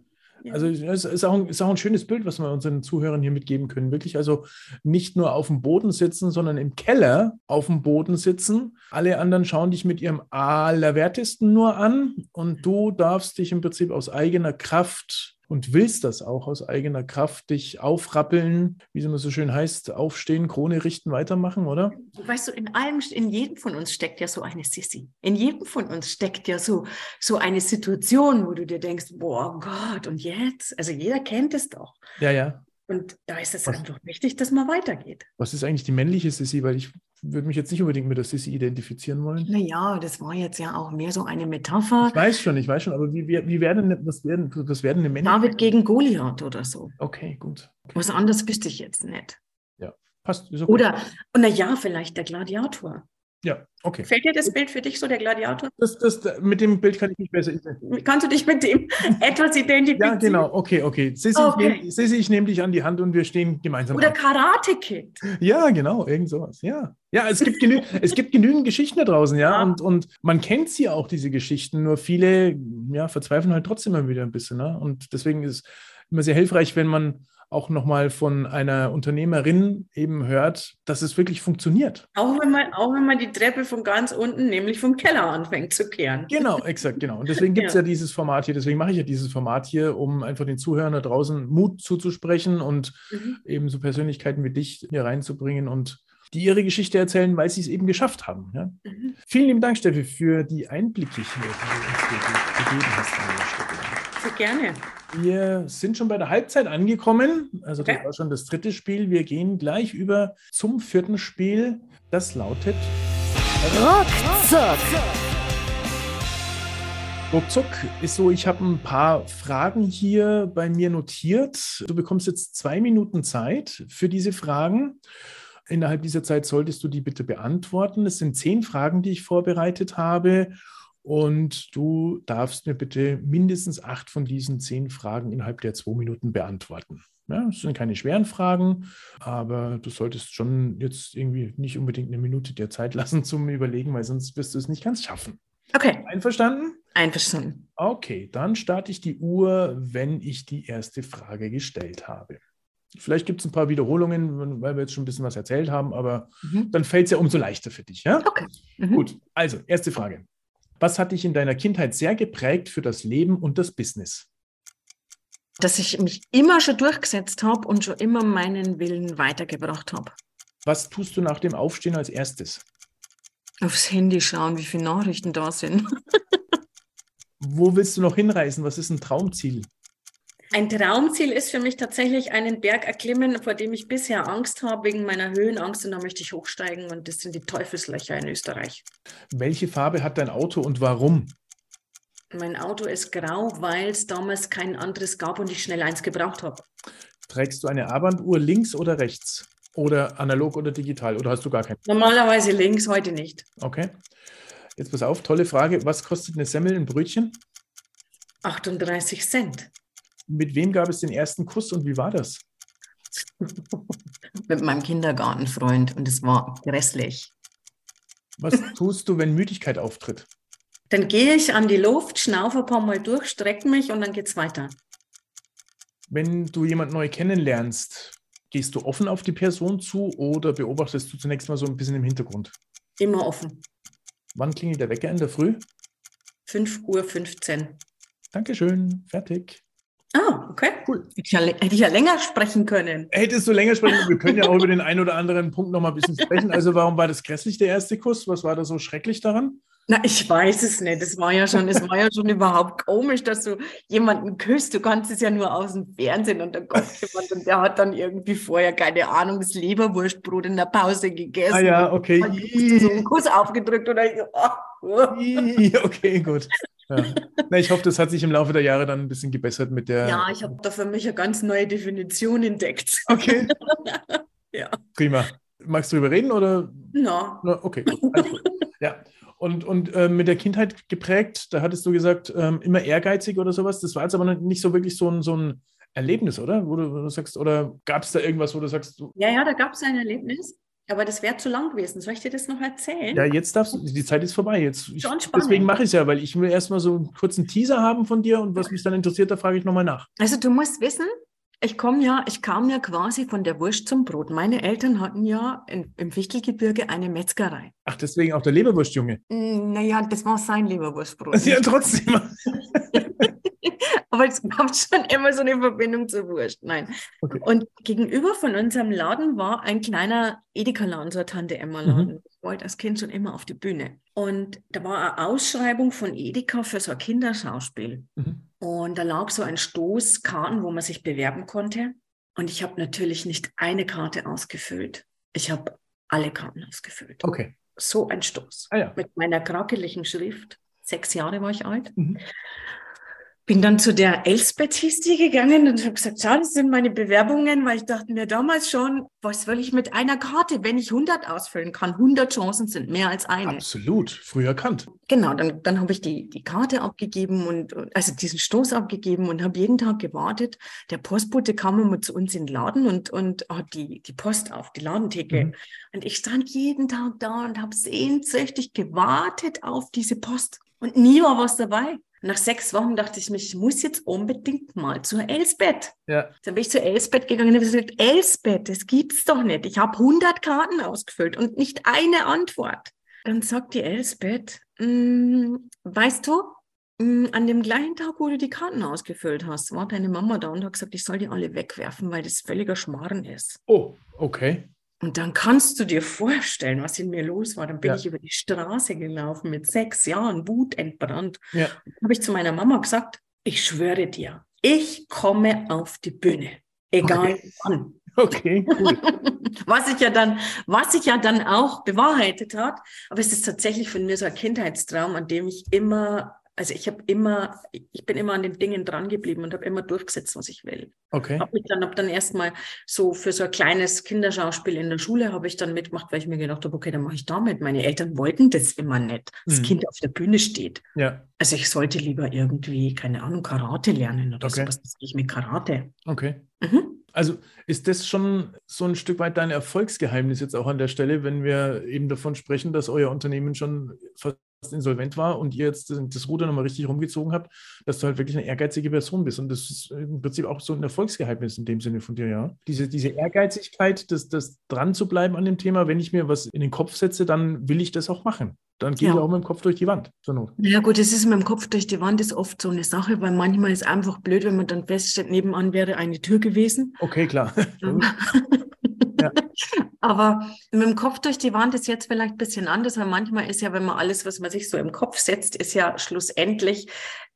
Ja. Also es ist auch, ein, ist auch ein schönes Bild, was wir unseren Zuhörern hier mitgeben können. Wirklich also nicht nur auf dem Boden sitzen, sondern im Keller auf dem Boden sitzen. Alle anderen schauen dich mit ihrem Allerwertesten nur an und du darfst dich im Prinzip aus eigener Kraft und willst das auch aus eigener Kraft, dich aufrappeln, wie es immer so schön heißt, aufstehen, Krone richten, weitermachen, oder? Weißt du, in allem, in jedem von uns steckt ja so eine Sissi. In jedem von uns steckt ja so, so eine Situation, wo du dir denkst, boah Gott, und jetzt? Also jeder kennt es doch. Ja, ja. Und da ist es einfach wichtig, dass man weitergeht. Was ist eigentlich die männliche Sissi? Weil ich würde mich jetzt nicht unbedingt mit der Sissi identifizieren wollen. Naja, das war jetzt ja auch mehr so eine Metapher. Ich weiß schon, ich weiß schon, aber wie, wie, wie werden, was werden, was werden eine männliche? David gegen Goliath oder so. Okay, gut. Okay. Was anderes wüsste ich jetzt nicht. Ja, passt. Okay. Oder, naja, vielleicht der Gladiator. Ja, okay. Fällt dir das Bild für dich so, der Gladiator? Das, das, mit dem Bild kann ich mich besser identifizieren. Kannst du dich mit dem etwas identifizieren? Ja, genau. Okay, okay. Sissi, okay. Ich, nehm, ich nehme dich an die Hand und wir stehen gemeinsam. Oder Karate Kid. Ja, genau. Irgend sowas. Ja. Ja, es gibt, genü es gibt genügend Geschichten da draußen, ja. ja. Und, und man kennt sie auch, diese Geschichten. Nur viele ja, verzweifeln halt trotzdem immer wieder ein bisschen. Ne? Und deswegen ist es immer sehr hilfreich, wenn man auch nochmal von einer Unternehmerin eben hört, dass es wirklich funktioniert. Auch wenn man, auch wenn man die Treppe von ganz unten, nämlich vom Keller anfängt zu kehren. Genau, exakt, genau. Und deswegen gibt es ja. ja. dieses Format hier, deswegen mache ich ja dieses Format hier, um einfach den Zuhörern da draußen Mut zuzusprechen und mhm. eben so Persönlichkeiten wie dich hier reinzubringen und die ihre Geschichte erzählen, weil sie es eben geschafft haben. Ja? Mhm. Vielen lieben Dank, Steffi, für die Einblicke hier, die du uns gegeben hast. Sehr gerne. Wir sind schon bei der Halbzeit angekommen. Also das okay. war schon das dritte Spiel. Wir gehen gleich über zum vierten Spiel. Das lautet Ruckzuck. Ruckzuck ist so, ich habe ein paar Fragen hier bei mir notiert. Du bekommst jetzt zwei Minuten Zeit für diese Fragen. Innerhalb dieser Zeit solltest du die bitte beantworten. Es sind zehn Fragen, die ich vorbereitet habe. Und du darfst mir bitte mindestens acht von diesen zehn Fragen innerhalb der zwei Minuten beantworten. Ja, das sind keine schweren Fragen, aber du solltest schon jetzt irgendwie nicht unbedingt eine Minute der Zeit lassen zum Überlegen, weil sonst wirst du es nicht ganz schaffen. Okay. Einverstanden? Einverstanden. Okay, dann starte ich die Uhr, wenn ich die erste Frage gestellt habe. Vielleicht gibt es ein paar Wiederholungen, weil wir jetzt schon ein bisschen was erzählt haben, aber mhm. dann fällt es ja umso leichter für dich. Ja? Okay. Mhm. Gut, also erste Frage. Was hat dich in deiner Kindheit sehr geprägt für das Leben und das Business? Dass ich mich immer schon durchgesetzt habe und schon immer meinen Willen weitergebracht habe. Was tust du nach dem Aufstehen als erstes? Aufs Handy schauen, wie viele Nachrichten da sind. Wo willst du noch hinreisen? Was ist ein Traumziel? Ein Traumziel ist für mich tatsächlich einen Berg erklimmen, vor dem ich bisher Angst habe, wegen meiner Höhenangst. Und da möchte ich hochsteigen. Und das sind die Teufelslöcher in Österreich. Welche Farbe hat dein Auto und warum? Mein Auto ist grau, weil es damals kein anderes gab und ich schnell eins gebraucht habe. Trägst du eine Armbanduhr links oder rechts? Oder analog oder digital? Oder hast du gar keine? Normalerweise links, heute nicht. Okay. Jetzt pass auf, tolle Frage. Was kostet eine Semmel, ein Brötchen? 38 Cent. Mit wem gab es den ersten Kuss und wie war das? Mit meinem Kindergartenfreund und es war grässlich. Was tust du, wenn Müdigkeit auftritt? Dann gehe ich an die Luft, schnaufe ein paar Mal durch, strecke mich und dann geht es weiter. Wenn du jemanden neu kennenlernst, gehst du offen auf die Person zu oder beobachtest du zunächst mal so ein bisschen im Hintergrund? Immer offen. Wann klingelt der Wecker in der Früh? 5.15 Uhr. Dankeschön, fertig. Ah, okay. Cool. Hätte ich, ja, hätte ich ja länger sprechen können. Hättest du länger sprechen können. Wir können ja auch über den einen oder anderen Punkt noch mal ein bisschen sprechen. Also warum war das grässlich, der erste Kuss? Was war da so schrecklich daran? Na, ich weiß es nicht. Es war ja schon, es war ja schon überhaupt komisch, dass du jemanden küsst. Du kannst es ja nur aus dem Fernsehen und da kommt jemand und der hat dann irgendwie vorher, keine Ahnung, das Leberwurstbrot in der Pause gegessen. Ah ja, okay. Und so einen Kuss aufgedrückt oder so. Oh. okay, gut. Ja. Na, ich hoffe, das hat sich im Laufe der Jahre dann ein bisschen gebessert mit der. Ja, ich habe da für mich eine ganz neue Definition entdeckt. Okay. ja. Prima. Magst du darüber reden oder? No. no okay. Ja. Und, und äh, mit der Kindheit geprägt, da hattest du gesagt, ähm, immer ehrgeizig oder sowas. Das war jetzt aber nicht so wirklich so ein, so ein Erlebnis, oder? Wo du, wo du sagst, oder gab es da irgendwas, wo du sagst, du Ja, ja, da gab es ein Erlebnis. Aber das wäre zu lang gewesen. Soll ich dir das noch erzählen? Ja, jetzt darfst du, die Zeit ist vorbei. Jetzt, ich, deswegen mache ich es ja, weil ich will erstmal so einen kurzen Teaser haben von dir und was mich dann interessiert, da frage ich nochmal nach. Also du musst wissen, ich komme ja, ich kam ja quasi von der Wurst zum Brot. Meine Eltern hatten ja in, im Fichtelgebirge eine Metzgerei. Ach, deswegen auch der Leberwurstjunge? Mm, naja, das war sein Leberwurstbrot. Ja, trotzdem. Aber es gab schon immer so eine Verbindung zur Wurst. Nein. Okay. Und gegenüber von unserem Laden war ein kleiner Edeka-Laden, so ein Tante-Emma-Laden. Mhm. Ich wollte als Kind schon immer auf die Bühne. Und da war eine Ausschreibung von Edeka für so ein Kinderschauspiel. Mhm. Und da lag so ein Stoß Karten, wo man sich bewerben konnte. Und ich habe natürlich nicht eine Karte ausgefüllt. Ich habe alle Karten ausgefüllt. Okay. So ein Stoß. Ah, ja. Mit meiner krakeligen Schrift. Sechs Jahre war ich alt. Mhm bin dann zu der Elsbeth hieß die gegangen und habe gesagt, schau, das sind meine Bewerbungen, weil ich dachte mir damals schon, was will ich mit einer Karte, wenn ich 100 ausfüllen kann? 100 Chancen sind mehr als eine. Absolut, früh erkannt. Genau, dann, dann habe ich die, die Karte abgegeben und also diesen Stoß abgegeben und habe jeden Tag gewartet. Der Postbote kam immer zu uns in den Laden und, und hat die, die Post auf, die Ladentheke. Mhm. Und ich stand jeden Tag da und habe sehnsüchtig gewartet auf diese Post. Und nie war was dabei. Nach sechs Wochen dachte ich mir, ich muss jetzt unbedingt mal zur Elsbeth. Ja. Dann bin ich zur Elsbeth gegangen und habe gesagt, Elsbeth, das gibt's doch nicht. Ich habe 100 Karten ausgefüllt und nicht eine Antwort. Dann sagt die Elsbeth, mm, weißt du, mm, an dem gleichen Tag, wo du die Karten ausgefüllt hast, war deine Mama da und hat gesagt, ich soll die alle wegwerfen, weil das völliger Schmarrn ist. Oh, okay. Und dann kannst du dir vorstellen, was in mir los war. Dann bin ja. ich über die Straße gelaufen mit sechs Jahren, wutentbrannt. Ja. Dann habe ich zu meiner Mama gesagt, ich schwöre dir, ich komme auf die Bühne, egal okay. wann. Okay, cool. was ich ja dann, was sich ja dann auch bewahrheitet hat. Aber es ist tatsächlich von mir so ein Kindheitstraum, an dem ich immer also ich habe immer, ich bin immer an den Dingen dran geblieben und habe immer durchgesetzt, was ich will. Okay. Habe mich dann, hab dann erstmal so für so ein kleines Kinderschauspiel in der Schule habe ich dann mitgemacht, weil ich mir gedacht habe, okay, dann mache ich damit. Meine Eltern wollten das immer nicht, dass mhm. Kind auf der Bühne steht. Ja. Also ich sollte lieber irgendwie, keine Ahnung, Karate lernen oder okay. sowas. Das ich mit Karate. Okay. Mhm. Also ist das schon so ein Stück weit dein Erfolgsgeheimnis jetzt auch an der Stelle, wenn wir eben davon sprechen, dass euer Unternehmen schon fast insolvent war und ihr jetzt das Ruder nochmal richtig rumgezogen habt, dass du halt wirklich eine ehrgeizige Person bist. Und das ist im Prinzip auch so ein Erfolgsgeheimnis in dem Sinne von dir, ja. Diese, diese Ehrgeizigkeit, das, das dran zu bleiben an dem Thema, wenn ich mir was in den Kopf setze, dann will ich das auch machen. Dann gehe ja. ich auch mit dem Kopf durch die Wand. So ja gut, das ist mit dem Kopf durch die Wand ist oft so eine Sache, weil manchmal ist es einfach blöd, wenn man dann feststellt, nebenan wäre eine Tür gewesen. Okay, klar. ja. Aber mit dem Kopf durch die Wand ist jetzt vielleicht ein bisschen anders, weil manchmal ist ja, wenn man alles, was man sich so im Kopf setzt, ist ja schlussendlich,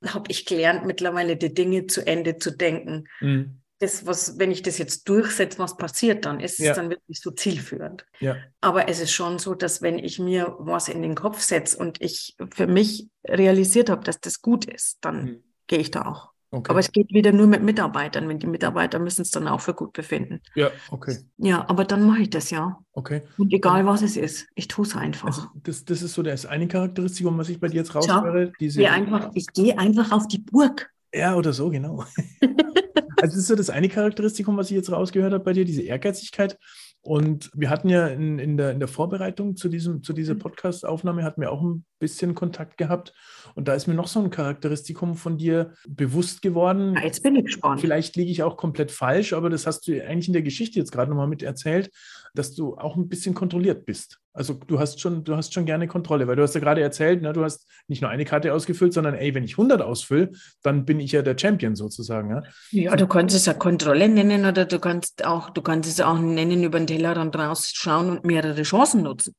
habe ich gelernt, mittlerweile die Dinge zu Ende zu denken. Mhm. Das, was, wenn ich das jetzt durchsetze, was passiert, dann ist ja. es dann wirklich so zielführend. Ja. Aber es ist schon so, dass wenn ich mir was in den Kopf setze und ich für mich realisiert habe, dass das gut ist, dann mhm. gehe ich da auch. Okay. Aber es geht wieder nur mit Mitarbeitern, wenn die Mitarbeiter müssen es dann auch für gut befinden. Ja, okay. Ja, aber dann mache ich das ja. Okay. Und egal was es ist, ich tue es einfach. Also das, das ist so das eine Charakteristikum, was ich bei dir jetzt raushöre. Diese... Ich, einfach, ich gehe einfach auf die Burg. Ja, oder so, genau. also das ist so das eine Charakteristikum, was ich jetzt rausgehört habe bei dir, diese Ehrgeizigkeit. Und wir hatten ja in, in, der, in der Vorbereitung zu, diesem, zu dieser mhm. Podcast-Aufnahme, hatten wir auch ein bisschen Kontakt gehabt. Und da ist mir noch so ein Charakteristikum von dir bewusst geworden. Ja, jetzt bin ich gespannt. Vielleicht liege ich auch komplett falsch, aber das hast du eigentlich in der Geschichte jetzt gerade nochmal mit erzählt, dass du auch ein bisschen kontrolliert bist. Also du hast schon, du hast schon gerne Kontrolle, weil du hast ja gerade erzählt, ne, du hast nicht nur eine Karte ausgefüllt, sondern ey, wenn ich 100 ausfülle, dann bin ich ja der Champion sozusagen. Ja, ja du kannst es ja Kontrolle nennen oder du kannst auch, du kannst es auch nennen, über den Tellerrand rausschauen und mehrere Chancen nutzen.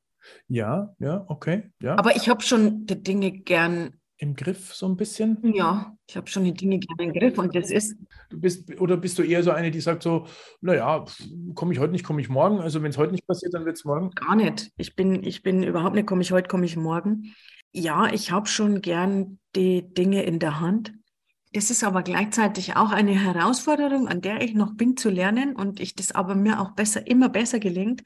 Ja, ja, okay, ja. Aber ich habe schon die Dinge gern im Griff so ein bisschen? Ja, ich habe schon die Dinge gerne im Griff und das ist. Du bist, oder bist du eher so eine, die sagt so, naja, komme ich heute nicht, komme ich morgen. Also wenn es heute nicht passiert, dann wird es morgen. Gar nicht. Ich bin, ich bin überhaupt nicht, komme ich heute, komme ich morgen. Ja, ich habe schon gern die Dinge in der Hand. Das ist aber gleichzeitig auch eine Herausforderung, an der ich noch bin zu lernen und ich das aber mir auch besser, immer besser gelingt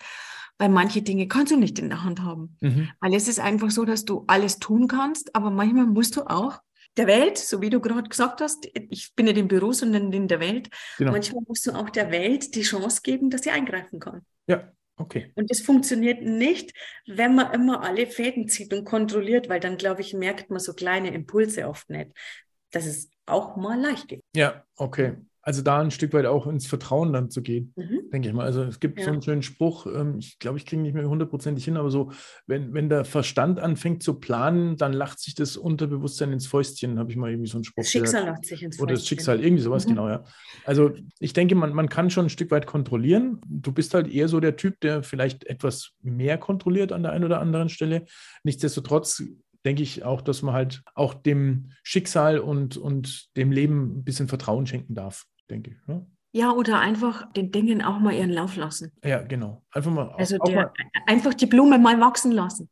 weil manche Dinge kannst du nicht in der Hand haben. Mhm. Weil es ist einfach so, dass du alles tun kannst, aber manchmal musst du auch der Welt, so wie du gerade gesagt hast, ich bin nicht im Büro, sondern in der Welt, genau. manchmal musst du auch der Welt die Chance geben, dass sie eingreifen kann. Ja, okay. Und das funktioniert nicht, wenn man immer alle Fäden zieht und kontrolliert, weil dann, glaube ich, merkt man so kleine Impulse oft nicht, dass es auch mal leicht geht. Ja, okay also da ein Stück weit auch ins Vertrauen dann zu gehen, mhm. denke ich mal. Also es gibt ja. so einen schönen Spruch, ähm, ich glaube, ich kriege nicht mehr hundertprozentig hin, aber so, wenn, wenn der Verstand anfängt zu planen, dann lacht sich das Unterbewusstsein ins Fäustchen, habe ich mal irgendwie so einen Spruch. Das Schicksal lacht sich ins Fäustchen. Oder das Schicksal, irgendwie sowas, mhm. genau, ja. Also ich denke, man, man kann schon ein Stück weit kontrollieren. Du bist halt eher so der Typ, der vielleicht etwas mehr kontrolliert an der einen oder anderen Stelle. Nichtsdestotrotz denke ich auch, dass man halt auch dem Schicksal und, und dem Leben ein bisschen Vertrauen schenken darf, denke ich. Ne? Ja, oder einfach den Dingen auch mal ihren Lauf lassen. Ja, genau. Einfach mal. Also auch, der, mal, einfach die Blume mal wachsen lassen.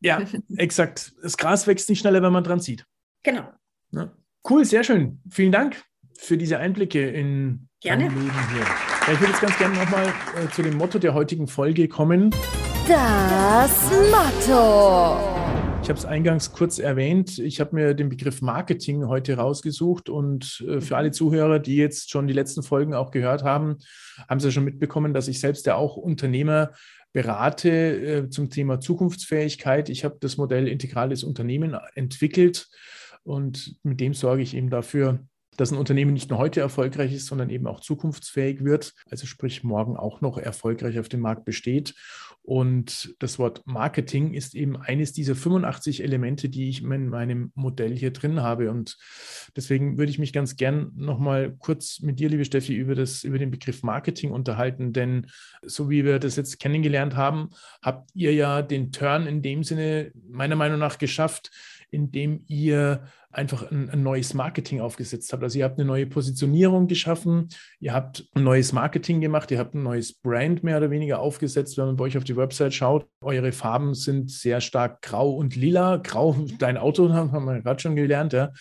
Ja, exakt. Das Gras wächst nicht schneller, wenn man dran zieht. Genau. Ja. Cool, sehr schön. Vielen Dank für diese Einblicke in Gerne. Leben hier. Ja, ich würde jetzt ganz gerne nochmal äh, zu dem Motto der heutigen Folge kommen. Das Motto. Ich habe es eingangs kurz erwähnt. Ich habe mir den Begriff Marketing heute rausgesucht und äh, für alle Zuhörer, die jetzt schon die letzten Folgen auch gehört haben, haben sie schon mitbekommen, dass ich selbst ja auch Unternehmer berate äh, zum Thema Zukunftsfähigkeit. Ich habe das Modell integrales Unternehmen entwickelt und mit dem sorge ich eben dafür, dass ein Unternehmen nicht nur heute erfolgreich ist, sondern eben auch zukunftsfähig wird, also sprich morgen auch noch erfolgreich auf dem Markt besteht. Und das Wort Marketing ist eben eines dieser 85 Elemente, die ich in meinem Modell hier drin habe. Und deswegen würde ich mich ganz gern nochmal kurz mit dir, liebe Steffi, über, das, über den Begriff Marketing unterhalten. Denn so wie wir das jetzt kennengelernt haben, habt ihr ja den Turn in dem Sinne meiner Meinung nach geschafft, indem ihr einfach ein, ein, neues Marketing aufgesetzt habt. Also ihr habt eine neue Positionierung geschaffen, ihr habt ein neues Marketing gemacht, ihr habt ein neues Brand mehr oder weniger aufgesetzt. Wenn man bei euch auf die Website schaut, eure Farben sind sehr stark grau und lila. Grau, dein Auto haben wir gerade schon gelernt, ja.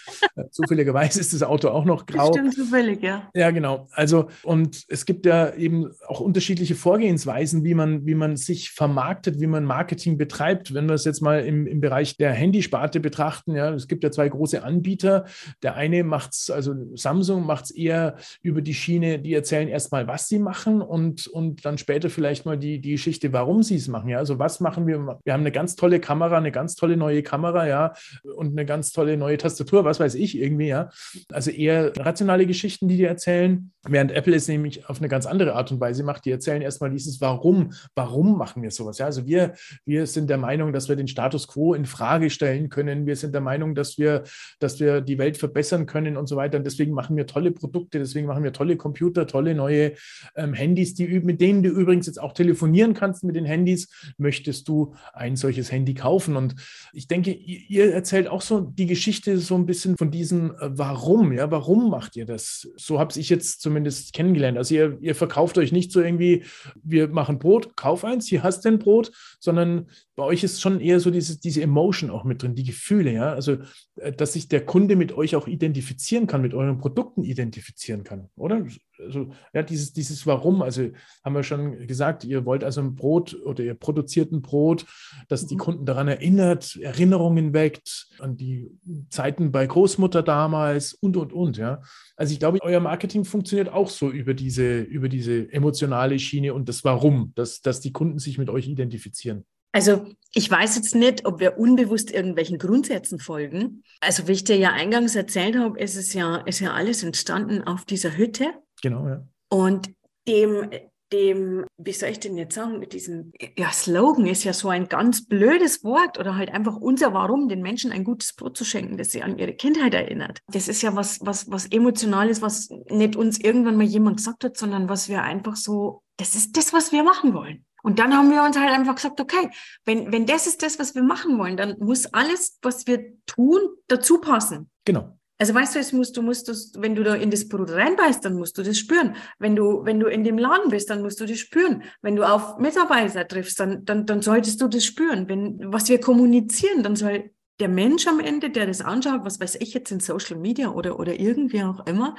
Zufälligerweise ist das Auto auch noch grau. Stimmt, zufällig, ja. Ja, genau. Also, und es gibt ja eben auch unterschiedliche Vorgehensweisen, wie man, wie man sich vermarktet, wie man Marketing betreibt. Wenn wir es jetzt mal im, im Bereich der Handysparte betrachten, ja, es gibt ja zwei große Anbieter. Der eine macht es, also Samsung macht es eher über die Schiene, die erzählen erstmal, was sie machen und, und dann später vielleicht mal die, die Geschichte, warum sie es machen. Ja, also was machen wir? Wir haben eine ganz tolle Kamera, eine ganz tolle neue Kamera, ja, und eine ganz tolle neue Tastatur, was weiß ich irgendwie, ja. Also eher rationale Geschichten, die die erzählen, während Apple es nämlich auf eine ganz andere Art und Weise macht. Die erzählen erstmal dieses Warum, warum machen wir sowas? Ja, also wir, wir sind der Meinung, dass wir den Status quo in Frage stellen können. Wir sind der Meinung, dass wir dass wir die Welt verbessern können und so weiter. Und deswegen machen wir tolle Produkte, deswegen machen wir tolle Computer, tolle neue ähm, Handys, die, mit denen du übrigens jetzt auch telefonieren kannst mit den Handys. Möchtest du ein solches Handy kaufen? Und ich denke, ihr erzählt auch so die Geschichte so ein bisschen von diesem äh, Warum. Ja, warum macht ihr das? So habe ich jetzt zumindest kennengelernt. Also ihr, ihr verkauft euch nicht so irgendwie, wir machen Brot, kauf eins, hier hast du ein Brot, sondern bei euch ist schon eher so diese, diese Emotion auch mit drin, die Gefühle, ja. Also, äh, dass sich der Kunde mit euch auch identifizieren kann, mit euren Produkten identifizieren kann, oder? Also, ja, dieses, dieses Warum, also haben wir schon gesagt, ihr wollt also ein Brot oder ihr produziert ein Brot, das die mhm. Kunden daran erinnert, Erinnerungen weckt, an die Zeiten bei Großmutter damals und, und, und, ja. Also ich glaube, euer Marketing funktioniert auch so über diese, über diese emotionale Schiene und das Warum, dass, dass die Kunden sich mit euch identifizieren. Also ich weiß jetzt nicht, ob wir unbewusst irgendwelchen Grundsätzen folgen. Also wie ich dir ja eingangs erzählt habe, ist es ja, ist ja alles entstanden auf dieser Hütte. Genau, ja. Und dem, dem, wie soll ich denn jetzt sagen, mit diesem, ja, Slogan ist ja so ein ganz blödes Wort oder halt einfach unser Warum, den Menschen ein gutes Brot zu schenken, das sie an ihre Kindheit erinnert. Das ist ja was, was, was Emotionales, was nicht uns irgendwann mal jemand gesagt hat, sondern was wir einfach so, das ist das, was wir machen wollen. Und dann haben wir uns halt einfach gesagt, okay, wenn, wenn das ist das, was wir machen wollen, dann muss alles, was wir tun, dazu passen. Genau. Also weißt du, es musst, du musst das, wenn du da in das Brot reinbeißt, dann musst du das spüren. Wenn du, wenn du in dem Laden bist, dann musst du das spüren. Wenn du auf Mitarbeiter triffst, dann, dann, dann solltest du das spüren. Wenn, was wir kommunizieren, dann soll der Mensch am Ende, der das anschaut, was weiß ich jetzt in Social Media oder, oder irgendwie auch immer,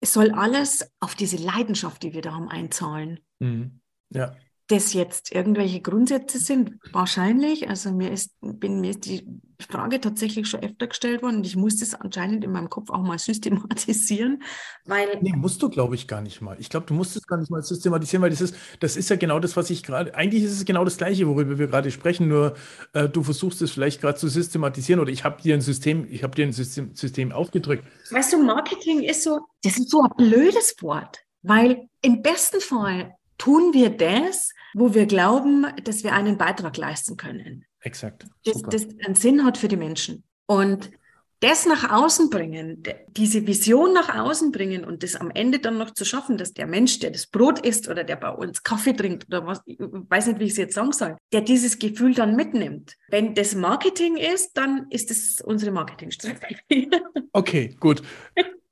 es soll alles auf diese Leidenschaft, die wir da haben, einzahlen. Mhm. Ja das jetzt irgendwelche Grundsätze sind, wahrscheinlich. Also mir ist, bin, mir ist die Frage tatsächlich schon öfter gestellt worden und ich muss das anscheinend in meinem Kopf auch mal systematisieren, weil... Nee, musst du, glaube ich, gar nicht mal. Ich glaube, du musst es gar nicht mal systematisieren, weil das ist, das ist ja genau das, was ich gerade... Eigentlich ist es genau das Gleiche, worüber wir gerade sprechen, nur äh, du versuchst es vielleicht gerade zu systematisieren oder ich habe dir ein System, ich habe dir ein System, System aufgedrückt. Weißt du, Marketing ist so, das ist so ein blödes Wort, weil im besten Fall tun wir das, wo wir glauben, dass wir einen Beitrag leisten können. Exakt. Das, das einen Sinn hat für die Menschen. Und das nach außen bringen, diese Vision nach außen bringen und das am Ende dann noch zu schaffen, dass der Mensch, der das Brot isst oder der bei uns Kaffee trinkt oder was, ich weiß nicht, wie ich es jetzt sagen soll, der dieses Gefühl dann mitnimmt. Wenn das Marketing ist, dann ist es unsere Marketingstrategie. Okay, gut.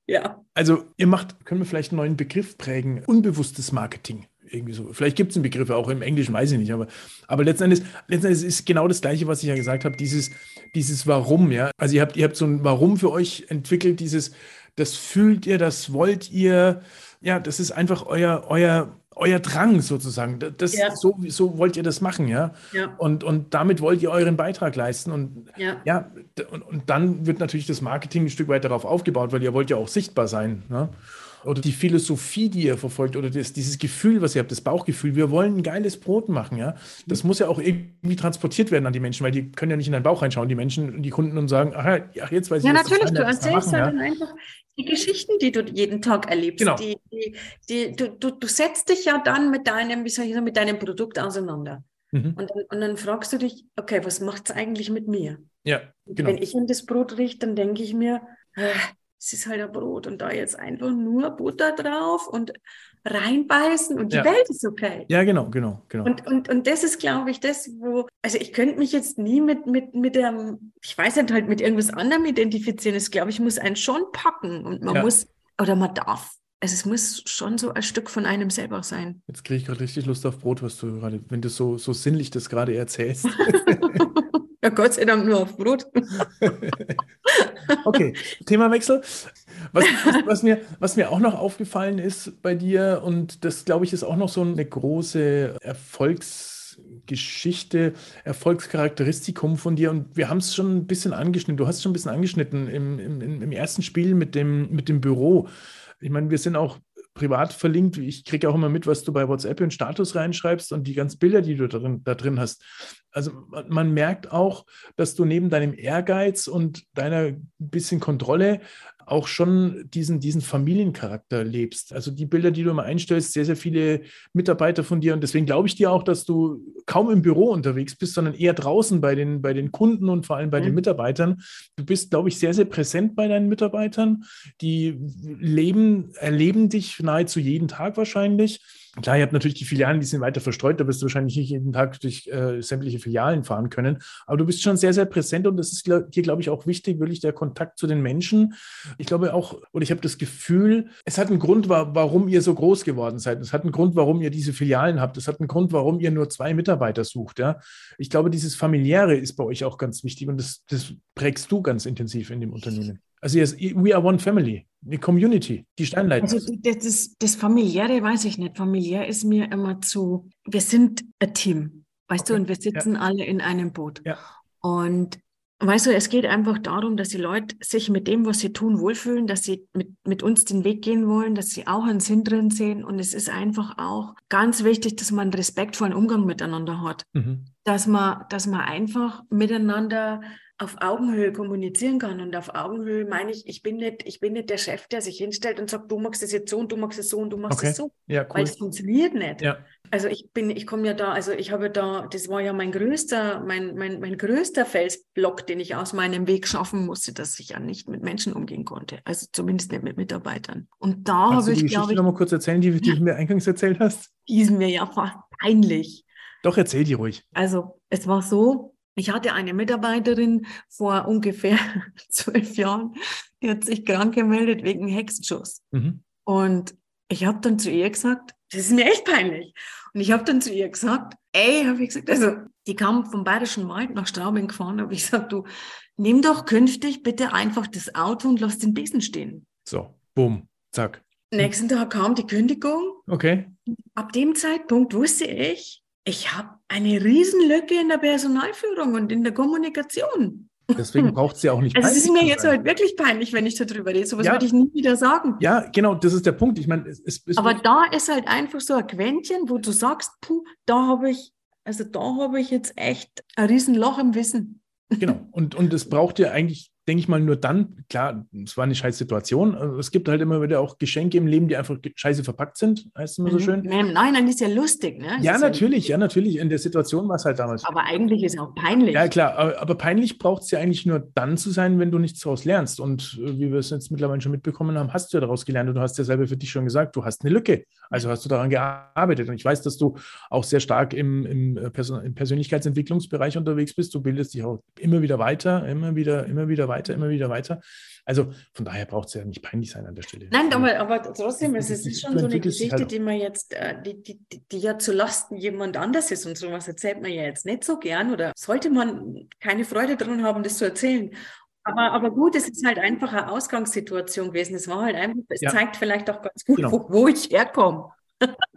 ja. Also ihr macht, können wir vielleicht einen neuen Begriff prägen, unbewusstes Marketing irgendwie so. Vielleicht gibt es einen Begriff auch im Englischen, weiß ich nicht, aber, aber letzten, Endes, letzten Endes ist genau das Gleiche, was ich ja gesagt habe, dieses, dieses Warum, ja. Also ihr habt, ihr habt so ein Warum für euch entwickelt, dieses, das fühlt ihr, das wollt ihr, ja, das ist einfach euer, euer, euer Drang sozusagen. Das, ja. so, so wollt ihr das machen, ja? ja. Und, und damit wollt ihr euren Beitrag leisten. Und ja, ja und, und dann wird natürlich das Marketing ein Stück weit darauf aufgebaut, weil ihr wollt ja auch sichtbar sein. Ne? Oder die Philosophie, die ihr verfolgt, oder das, dieses Gefühl, was ihr habt, das Bauchgefühl, wir wollen ein geiles Brot machen, ja. Das muss ja auch irgendwie transportiert werden an die Menschen, weil die können ja nicht in deinen Bauch reinschauen, die Menschen, die Kunden und sagen, ach, ach jetzt weiß ich Ja, natürlich, du erzählst ja dann einfach die Geschichten, die du jeden Tag erlebst. Genau. Die, die, die, du, du, du setzt dich ja dann mit deinem, wie soll ich sagen, mit deinem Produkt auseinander. Mhm. Und, dann, und dann fragst du dich, okay, was macht es eigentlich mit mir? Ja, genau. Wenn ich in das Brot rieche, dann denke ich mir, äh, es ist halt ein Brot und da jetzt einfach nur Butter drauf und reinbeißen und die ja. Welt ist okay. Ja, genau, genau, genau. Und, und, und das ist, glaube ich, das, wo, also ich könnte mich jetzt nie mit, mit, mit der, ich weiß nicht, halt mit irgendwas anderem identifizieren. Das, glaube ich, muss einen schon packen und man ja. muss, oder man darf. Also es muss schon so ein Stück von einem selber sein. Jetzt kriege ich gerade richtig Lust auf Brot, was du gerade, wenn du so, so sinnlich das gerade erzählst. ja, Gott sei Dank nur auf Brot. Okay, Themawechsel. Was, was, mir, was mir auch noch aufgefallen ist bei dir, und das glaube ich ist auch noch so eine große Erfolgsgeschichte, Erfolgscharakteristikum von dir. Und wir haben es schon ein bisschen angeschnitten. Du hast es schon ein bisschen angeschnitten im, im, im ersten Spiel mit dem, mit dem Büro. Ich meine, wir sind auch privat verlinkt. Ich kriege auch immer mit, was du bei WhatsApp in Status reinschreibst und die ganzen Bilder, die du da drin, da drin hast. Also man merkt auch, dass du neben deinem Ehrgeiz und deiner bisschen Kontrolle auch schon diesen, diesen Familiencharakter lebst. Also die Bilder, die du immer einstellst, sehr, sehr viele Mitarbeiter von dir. Und deswegen glaube ich dir auch, dass du kaum im Büro unterwegs bist, sondern eher draußen bei den, bei den Kunden und vor allem bei mhm. den Mitarbeitern. Du bist, glaube ich, sehr, sehr präsent bei deinen Mitarbeitern. Die leben, erleben dich nahezu jeden Tag wahrscheinlich. Klar, ihr habt natürlich die Filialen, die sind weiter verstreut, da wirst du wahrscheinlich nicht jeden Tag durch äh, sämtliche Filialen fahren können, aber du bist schon sehr, sehr präsent und das ist dir, glaube ich, auch wichtig, wirklich der Kontakt zu den Menschen. Ich glaube auch, oder ich habe das Gefühl, es hat einen Grund, warum ihr so groß geworden seid. Es hat einen Grund, warum ihr diese Filialen habt. Es hat einen Grund, warum ihr nur zwei Mitarbeiter sucht. Ja? Ich glaube, dieses Familiäre ist bei euch auch ganz wichtig und das, das prägst du ganz intensiv in dem Unternehmen. Also yes, we are one family, eine Community, die Steinleiter. Also das, das Familiäre weiß ich nicht. Familiär ist mir immer zu, wir sind ein Team, weißt okay. du, und wir sitzen ja. alle in einem Boot. Ja. Und weißt du, es geht einfach darum, dass die Leute sich mit dem, was sie tun, wohlfühlen, dass sie mit, mit uns den Weg gehen wollen, dass sie auch einen Sinn drin sehen. Und es ist einfach auch ganz wichtig, dass man respektvollen Umgang miteinander hat. Mhm. Dass man, dass man einfach miteinander auf Augenhöhe kommunizieren kann. Und auf Augenhöhe meine ich, ich bin nicht, ich bin nicht der Chef, der sich hinstellt und sagt, du machst es jetzt so und du machst es so und du machst okay. es so. Ja, cool. Weil es funktioniert nicht. Ja. Also ich bin, ich komme ja da, also ich habe da, das war ja mein größter, mein, mein, mein größter Felsblock, den ich aus meinem Weg schaffen musste, dass ich ja nicht mit Menschen umgehen konnte. Also zumindest nicht mit Mitarbeitern. Und da habe ich, glaube ich. noch mal kurz erzählen, die, die du mir eingangs erzählt hast? Die ist mir ja fast peinlich. Doch, erzähl die ruhig. Also, es war so, ich hatte eine Mitarbeiterin vor ungefähr zwölf Jahren, die hat sich krank gemeldet wegen Hexenschuss. Mhm. Und ich habe dann zu ihr gesagt, das ist mir echt peinlich. Und ich habe dann zu ihr gesagt, ey, habe ich gesagt, also die kam vom Bayerischen Wald nach Straubing gefahren, habe ich gesagt, du nimm doch künftig bitte einfach das Auto und lass den Besen stehen. So, bumm, zack. Nächsten Tag kam die Kündigung. Okay. Ab dem Zeitpunkt wusste ich, ich habe eine Riesenlücke in der Personalführung und in der Kommunikation. Deswegen braucht sie auch nicht. Also es ist mir jetzt halt wirklich peinlich, wenn ich darüber rede. Sowas ja. würde ich nie wieder sagen. Ja, genau, das ist der Punkt. Ich meine, es, es, Aber da ist halt einfach so ein Quäntchen, wo du sagst, puh, da habe ich, also da habe ich jetzt echt ein Riesenloch im Wissen. Genau. Und, und es braucht ja eigentlich denke ich mal, nur dann, klar, es war eine scheiß Situation. Also es gibt halt immer wieder auch Geschenke im Leben, die einfach scheiße verpackt sind, heißt es immer so mhm. schön. Nein, dann ist ja lustig, ne? ja, natürlich, ja, natürlich. In der Situation war es halt damals. Aber eigentlich ist es auch peinlich. Ja, klar, aber, aber peinlich braucht es ja eigentlich nur dann zu sein, wenn du nichts daraus lernst. Und äh, wie wir es jetzt mittlerweile schon mitbekommen haben, hast du ja daraus gelernt und du hast ja selber für dich schon gesagt, du hast eine Lücke. Also hast du daran gearbeitet. Und ich weiß, dass du auch sehr stark im, im, äh, Person im Persönlichkeitsentwicklungsbereich unterwegs bist. Du bildest dich auch immer wieder weiter, immer wieder, immer wieder weiter, immer wieder weiter. Also von daher braucht es ja nicht peinlich sein an der Stelle. Nein, aber, aber trotzdem, es ist schon so eine Geschichte, halt die man jetzt, äh, die, die, die ja zu Lasten jemand anders ist und sowas erzählt man ja jetzt nicht so gern oder sollte man keine Freude daran haben, das zu erzählen. Aber, aber gut, es ist halt einfach eine Ausgangssituation gewesen. Es war halt einfach, es ja. zeigt vielleicht auch ganz gut, genau. wo, wo ich herkomme.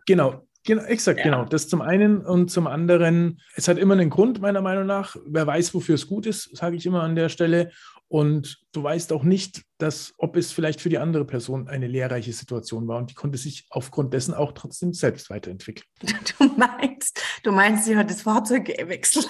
Genau, Genau, exakt, ja. genau. Das zum einen und zum anderen, es hat immer einen Grund, meiner Meinung nach. Wer weiß, wofür es gut ist, sage ich immer an der Stelle. Und du weißt auch nicht, dass, ob es vielleicht für die andere Person eine lehrreiche Situation war und die konnte sich aufgrund dessen auch trotzdem selbst weiterentwickeln. Du meinst, du meinst, sie hat das Fahrzeug gewechselt.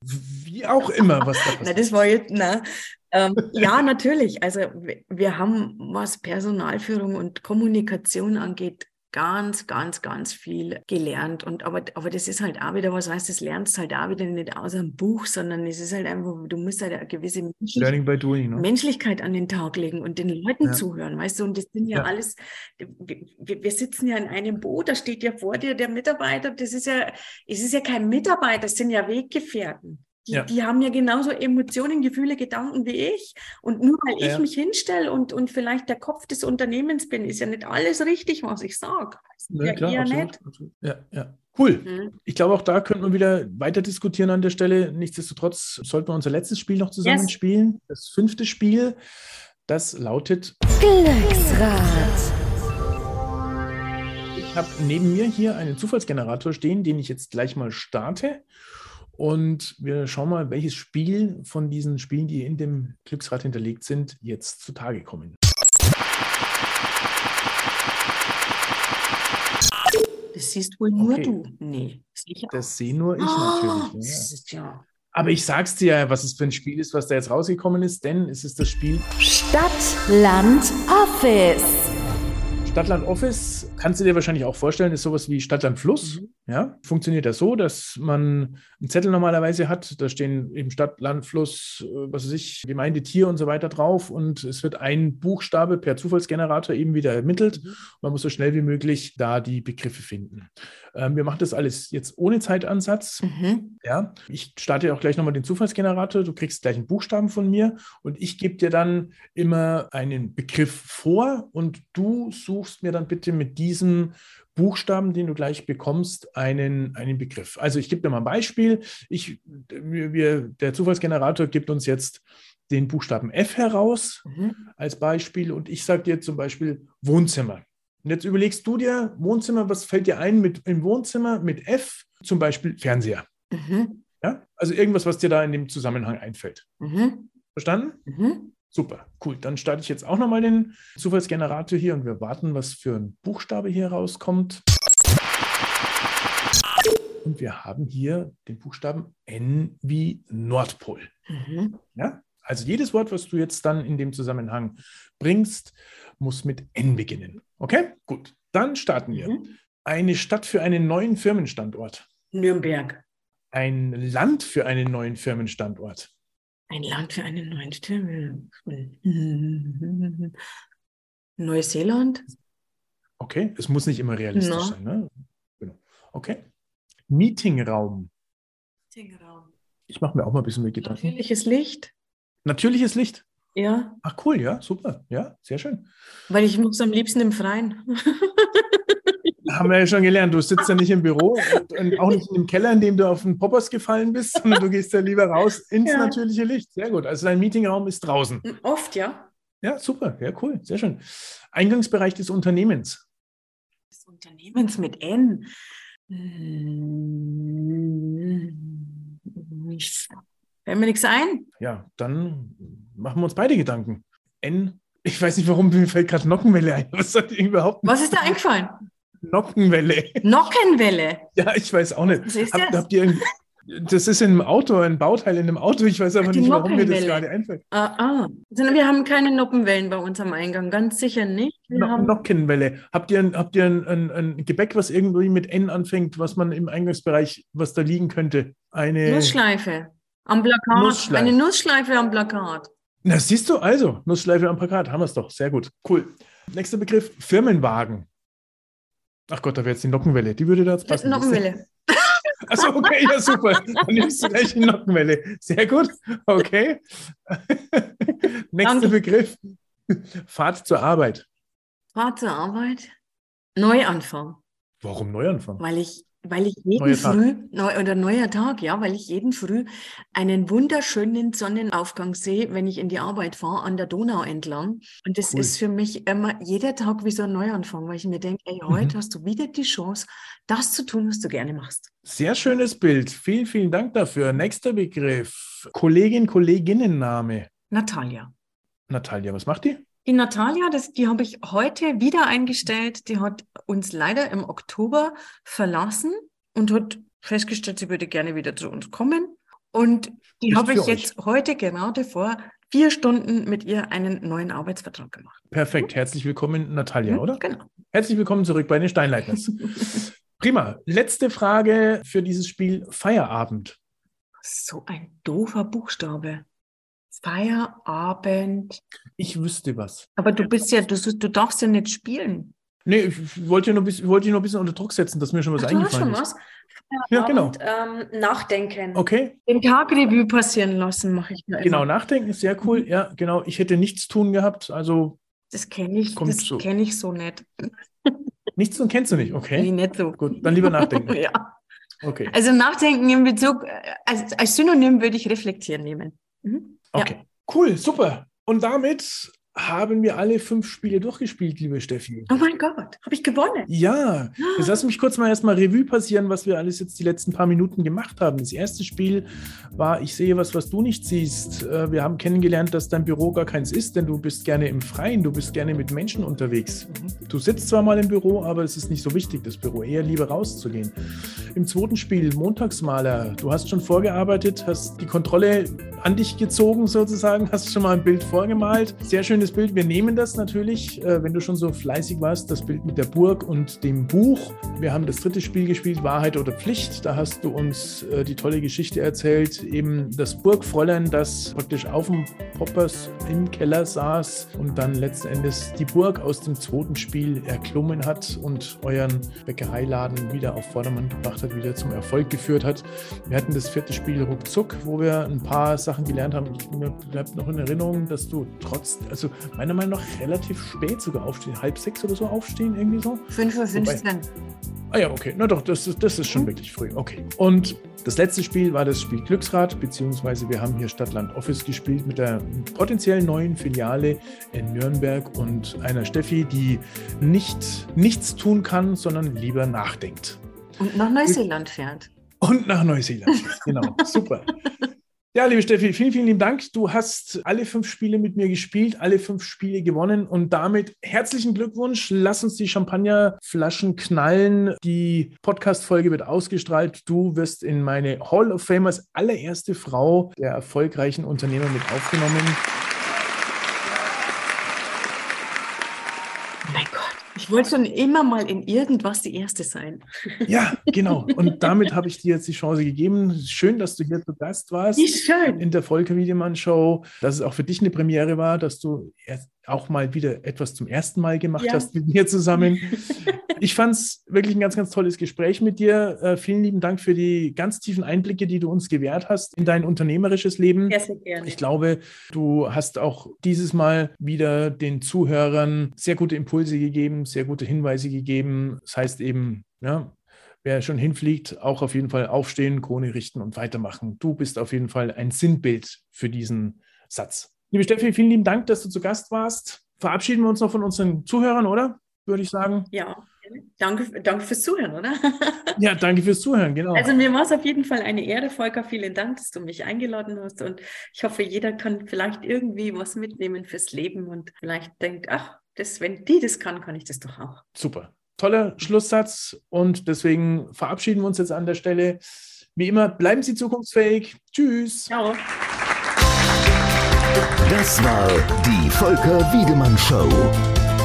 Wie auch immer, was da passiert. Na, das war jetzt, na, ähm, ja, natürlich. Also wir haben, was Personalführung und Kommunikation angeht, ganz, ganz, ganz viel gelernt. Und aber, aber das ist halt auch wieder was, weißt du, das lernst halt auch wieder nicht aus einem Buch, sondern es ist halt einfach, du musst halt eine gewisse Menschlich doing, ne? Menschlichkeit an den Tag legen und den Leuten ja. zuhören, weißt du, und das sind ja, ja. alles, wir, wir, sitzen ja in einem Boot, da steht ja vor dir der Mitarbeiter, das ist ja, es ist ja kein Mitarbeiter, das sind ja Weggefährten. Die, ja. die, haben ja genauso Emotionen, Gefühle, Gedanken wie ich. Und nur weil ja. ich mich hinstelle und, und vielleicht der Kopf des Unternehmens bin, ist ja nicht alles richtig, was ich sage. Ja, ja, klar, eher absolut, nicht. Absolut. Ja, ja. Cool. Mhm. Ich glaube, auch da könnten wir wieder weiter diskutieren an der Stelle. Nichtsdestotrotz sollten wir unser letztes Spiel noch zusammen yes. spielen. Das fünfte Spiel, das lautet Glücksrad. Ich habe neben mir hier einen Zufallsgenerator stehen, den ich jetzt gleich mal starte. Und wir schauen mal, welches Spiel von diesen Spielen, die in dem Glücksrad hinterlegt sind, jetzt zutage kommen. Das siehst wohl nur okay. du. Nee, sicher. Das sehe nur ich oh, natürlich. Ja. Ist ja Aber ich sag's dir, was es für ein Spiel ist, was da jetzt rausgekommen ist, denn es ist das Spiel Stadt, Land, Office. Stadtland Office kannst du dir wahrscheinlich auch vorstellen, ist sowas wie Stadtland Fluss. Mhm. Ja, funktioniert das so, dass man einen Zettel normalerweise hat. Da stehen eben Stadt, Land, Fluss, äh, was weiß ich, Gemeinde, Tier und so weiter drauf. Und es wird ein Buchstabe per Zufallsgenerator eben wieder ermittelt. Mhm. Man muss so schnell wie möglich da die Begriffe finden. Ähm, wir machen das alles jetzt ohne Zeitansatz. Mhm. Ja, ich starte auch gleich nochmal den Zufallsgenerator. Du kriegst gleich einen Buchstaben von mir und ich gebe dir dann immer einen Begriff vor und du suchst suchst mir dann bitte mit diesem Buchstaben, den du gleich bekommst, einen, einen Begriff. Also ich gebe dir mal ein Beispiel. Ich, wir, der Zufallsgenerator gibt uns jetzt den Buchstaben F heraus mhm. als Beispiel und ich sage dir zum Beispiel Wohnzimmer. Und jetzt überlegst du dir, Wohnzimmer, was fällt dir ein mit im Wohnzimmer mit F? Zum Beispiel Fernseher. Mhm. Ja? Also irgendwas, was dir da in dem Zusammenhang einfällt. Mhm. Verstanden? Super, cool. Dann starte ich jetzt auch nochmal den Zufallsgenerator hier und wir warten, was für ein Buchstabe hier rauskommt. Und wir haben hier den Buchstaben N wie Nordpol. Mhm. Ja? Also jedes Wort, was du jetzt dann in dem Zusammenhang bringst, muss mit N beginnen. Okay? Gut. Dann starten wir. Mhm. Eine Stadt für einen neuen Firmenstandort. Nürnberg. Ein Land für einen neuen Firmenstandort. Ein Land für eine neue Stimme. Neuseeland? Okay, es muss nicht immer realistisch no. sein. Ne? Genau. Okay. Meetingraum. Meetingraum. Ich mache mir auch mal ein bisschen mehr Gedanken. Natürliches Licht. Natürliches Licht. Ja. Ach cool, ja, super. Ja, sehr schön. Weil ich muss am liebsten im Freien. haben wir ja schon gelernt, du sitzt ja nicht im Büro und, auch nicht im Keller, in dem du auf den Poppers gefallen bist, sondern du gehst ja lieber raus ins ja. natürliche Licht. Sehr gut. Also dein Meetingraum ist draußen. Oft, ja. Ja, super. Ja, cool. Sehr schön. Eingangsbereich des Unternehmens. Des Unternehmens mit N. Fällt mir nichts ein. Ja, dann machen wir uns beide Gedanken. N ich weiß nicht, warum mir fällt gerade Nockenwelle ein. Was, überhaupt Was ist da eingefallen? Nockenwelle. Nockenwelle? Ja, ich weiß auch nicht. Was ist das? Hab, habt ihr das ist in einem Auto, ein Bauteil in einem Auto. Ich weiß aber nicht, warum mir das gerade einfällt. Ah, ah. Wir haben keine Nockenwellen bei uns am Eingang, ganz sicher nicht. no haben... Nockenwelle. Habt ihr, ein, habt ihr ein, ein, ein, Gebäck, was irgendwie mit N anfängt, was man im Eingangsbereich, was da liegen könnte? Eine Nussschleife am Plakat. Nussschleife. Eine Nussschleife am Plakat. Na, siehst du, also, Nussschleife am Plakat, haben wir es doch. Sehr gut. Cool. Nächster Begriff, Firmenwagen. Ach Gott, da wäre jetzt die Nockenwelle. Die würde da jetzt passen. Nockenwelle. Achso, okay, ja, super. Dann nimmst du gleich die Nockenwelle. Sehr gut. Okay. Nächster. Begriff. Fahrt zur Arbeit. Fahrt zur Arbeit. Neuanfang. Warum Neuanfang? Weil ich weil ich jeden neuer Früh, neu, oder neuer Tag, ja, weil ich jeden Früh einen wunderschönen Sonnenaufgang sehe, wenn ich in die Arbeit fahre, an der Donau entlang. Und das cool. ist für mich immer jeder Tag wie so ein Neuanfang, weil ich mir denke, ey, heute mhm. hast du wieder die Chance, das zu tun, was du gerne machst. Sehr schönes Bild. Vielen, vielen Dank dafür. Nächster Begriff. Kollegin, Kolleginnenname. Natalia. Natalia, was macht die? Die Natalia, das, die habe ich heute wieder eingestellt. Die hat uns leider im Oktober verlassen und hat festgestellt, sie würde gerne wieder zu uns kommen. Und die habe ich euch. jetzt heute gerade vor vier Stunden mit ihr einen neuen Arbeitsvertrag gemacht. Perfekt. Hm? Herzlich willkommen, Natalia, hm, oder? Genau. Herzlich willkommen zurück bei den Steinleitners. Prima. Letzte Frage für dieses Spiel: Feierabend. So ein doofer Buchstabe. Feierabend. Ich wüsste was. Aber du bist ja, du, du darfst ja nicht spielen. Nee, ich wollte ja noch, wollte noch ein bisschen unter Druck setzen, dass mir schon was Ach, eingefallen du hast schon was? Ja, genau. Ähm, nachdenken. Okay. Den Tagrevue passieren lassen, mache ich mir Genau, immer. nachdenken ist sehr cool. Mhm. Ja, genau. Ich hätte nichts tun gehabt, also. Das kenne ich, das so. kenne ich so nicht. Nichts tun kennst du nicht, okay? Nee, nicht so. Gut, dann lieber nachdenken. ja. Okay. Also nachdenken in Bezug, äh, als, als Synonym würde ich reflektieren nehmen. Mhm. Okay, ja. cool, super. Und damit haben wir alle fünf Spiele durchgespielt, liebe Steffi. Oh mein Gott, habe ich gewonnen? Ja, jetzt lass mich kurz mal erstmal Revue passieren, was wir alles jetzt die letzten paar Minuten gemacht haben. Das erste Spiel war Ich sehe was, was du nicht siehst. Äh, wir haben kennengelernt, dass dein Büro gar keins ist, denn du bist gerne im Freien, du bist gerne mit Menschen unterwegs. Mhm. Du sitzt zwar mal im Büro, aber es ist nicht so wichtig, das Büro, eher lieber rauszugehen. im zweiten Spiel, Montagsmaler. Du hast schon vorgearbeitet, hast die Kontrolle an dich gezogen sozusagen, hast schon mal ein Bild vorgemalt. Sehr schönes Bild. Wir nehmen das natürlich, äh, wenn du schon so fleißig warst, das Bild mit der Burg und dem Buch. Wir haben das dritte Spiel gespielt, Wahrheit oder Pflicht. Da hast du uns äh, die tolle Geschichte erzählt, eben das Burgfräulein, das praktisch auf dem Poppers im Keller saß und dann letzten Endes die Burg aus dem zweiten Spiel erklommen hat und euren Bäckereiladen wieder auf Vordermann gebracht hat, wieder zum Erfolg geführt hat. Wir hatten das vierte Spiel ruckzuck, wo wir ein paar Sachen gelernt haben. Ich habe noch in Erinnerung, dass du trotz, also meiner Meinung nach relativ spät sogar aufstehen, halb sechs oder so aufstehen, irgendwie so. 5.15 Uhr. Ah ja, okay. Na doch, das ist, das ist schon mhm. wirklich früh. Okay. Und das letzte Spiel war das Spiel Glücksrad, beziehungsweise wir haben hier Stadtland Office gespielt mit der potenziell neuen Filiale in Nürnberg und einer Steffi, die nicht nichts tun kann, sondern lieber nachdenkt. Und nach Neuseeland fährt. Und nach Neuseeland, genau. Super. Ja, liebe Steffi, vielen, vielen lieben Dank. Du hast alle fünf Spiele mit mir gespielt, alle fünf Spiele gewonnen und damit herzlichen Glückwunsch. Lass uns die Champagnerflaschen knallen. Die Podcast-Folge wird ausgestrahlt. Du wirst in meine Hall of Famers allererste Frau der erfolgreichen Unternehmer mit aufgenommen. Ich wollte schon immer mal in irgendwas die Erste sein. Ja, genau. Und damit habe ich dir jetzt die Chance gegeben. Schön, dass du hier zu Gast warst. Wie schön. In der Volker Wiedemann Show. Dass es auch für dich eine Premiere war, dass du erst auch mal wieder etwas zum ersten Mal gemacht ja. hast mit mir zusammen. ich fand es wirklich ein ganz, ganz tolles Gespräch mit dir. Äh, vielen lieben Dank für die ganz tiefen Einblicke, die du uns gewährt hast in dein unternehmerisches Leben. Sehr, sehr gerne. Ich glaube, du hast auch dieses Mal wieder den Zuhörern sehr gute Impulse gegeben, sehr gute Hinweise gegeben. Das heißt eben, ja, wer schon hinfliegt, auch auf jeden Fall aufstehen, Krone richten und weitermachen. Du bist auf jeden Fall ein Sinnbild für diesen Satz. Liebe Steffi, vielen lieben Dank, dass du zu Gast warst. Verabschieden wir uns noch von unseren Zuhörern, oder? Würde ich sagen. Ja, danke, danke fürs Zuhören, oder? ja, danke fürs Zuhören, genau. Also mir war es auf jeden Fall eine Ehre, Volker. Vielen Dank, dass du mich eingeladen hast. Und ich hoffe, jeder kann vielleicht irgendwie was mitnehmen fürs Leben und vielleicht denkt, ach, das, wenn die das kann, kann ich das doch auch. Super. Toller Schlusssatz und deswegen verabschieden wir uns jetzt an der Stelle. Wie immer, bleiben Sie zukunftsfähig. Tschüss. Ciao. Das war die Volker Wiedemann Show.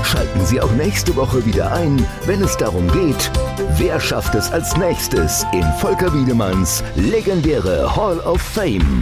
Schalten Sie auch nächste Woche wieder ein, wenn es darum geht, wer schafft es als nächstes in Volker Wiedemanns legendäre Hall of Fame.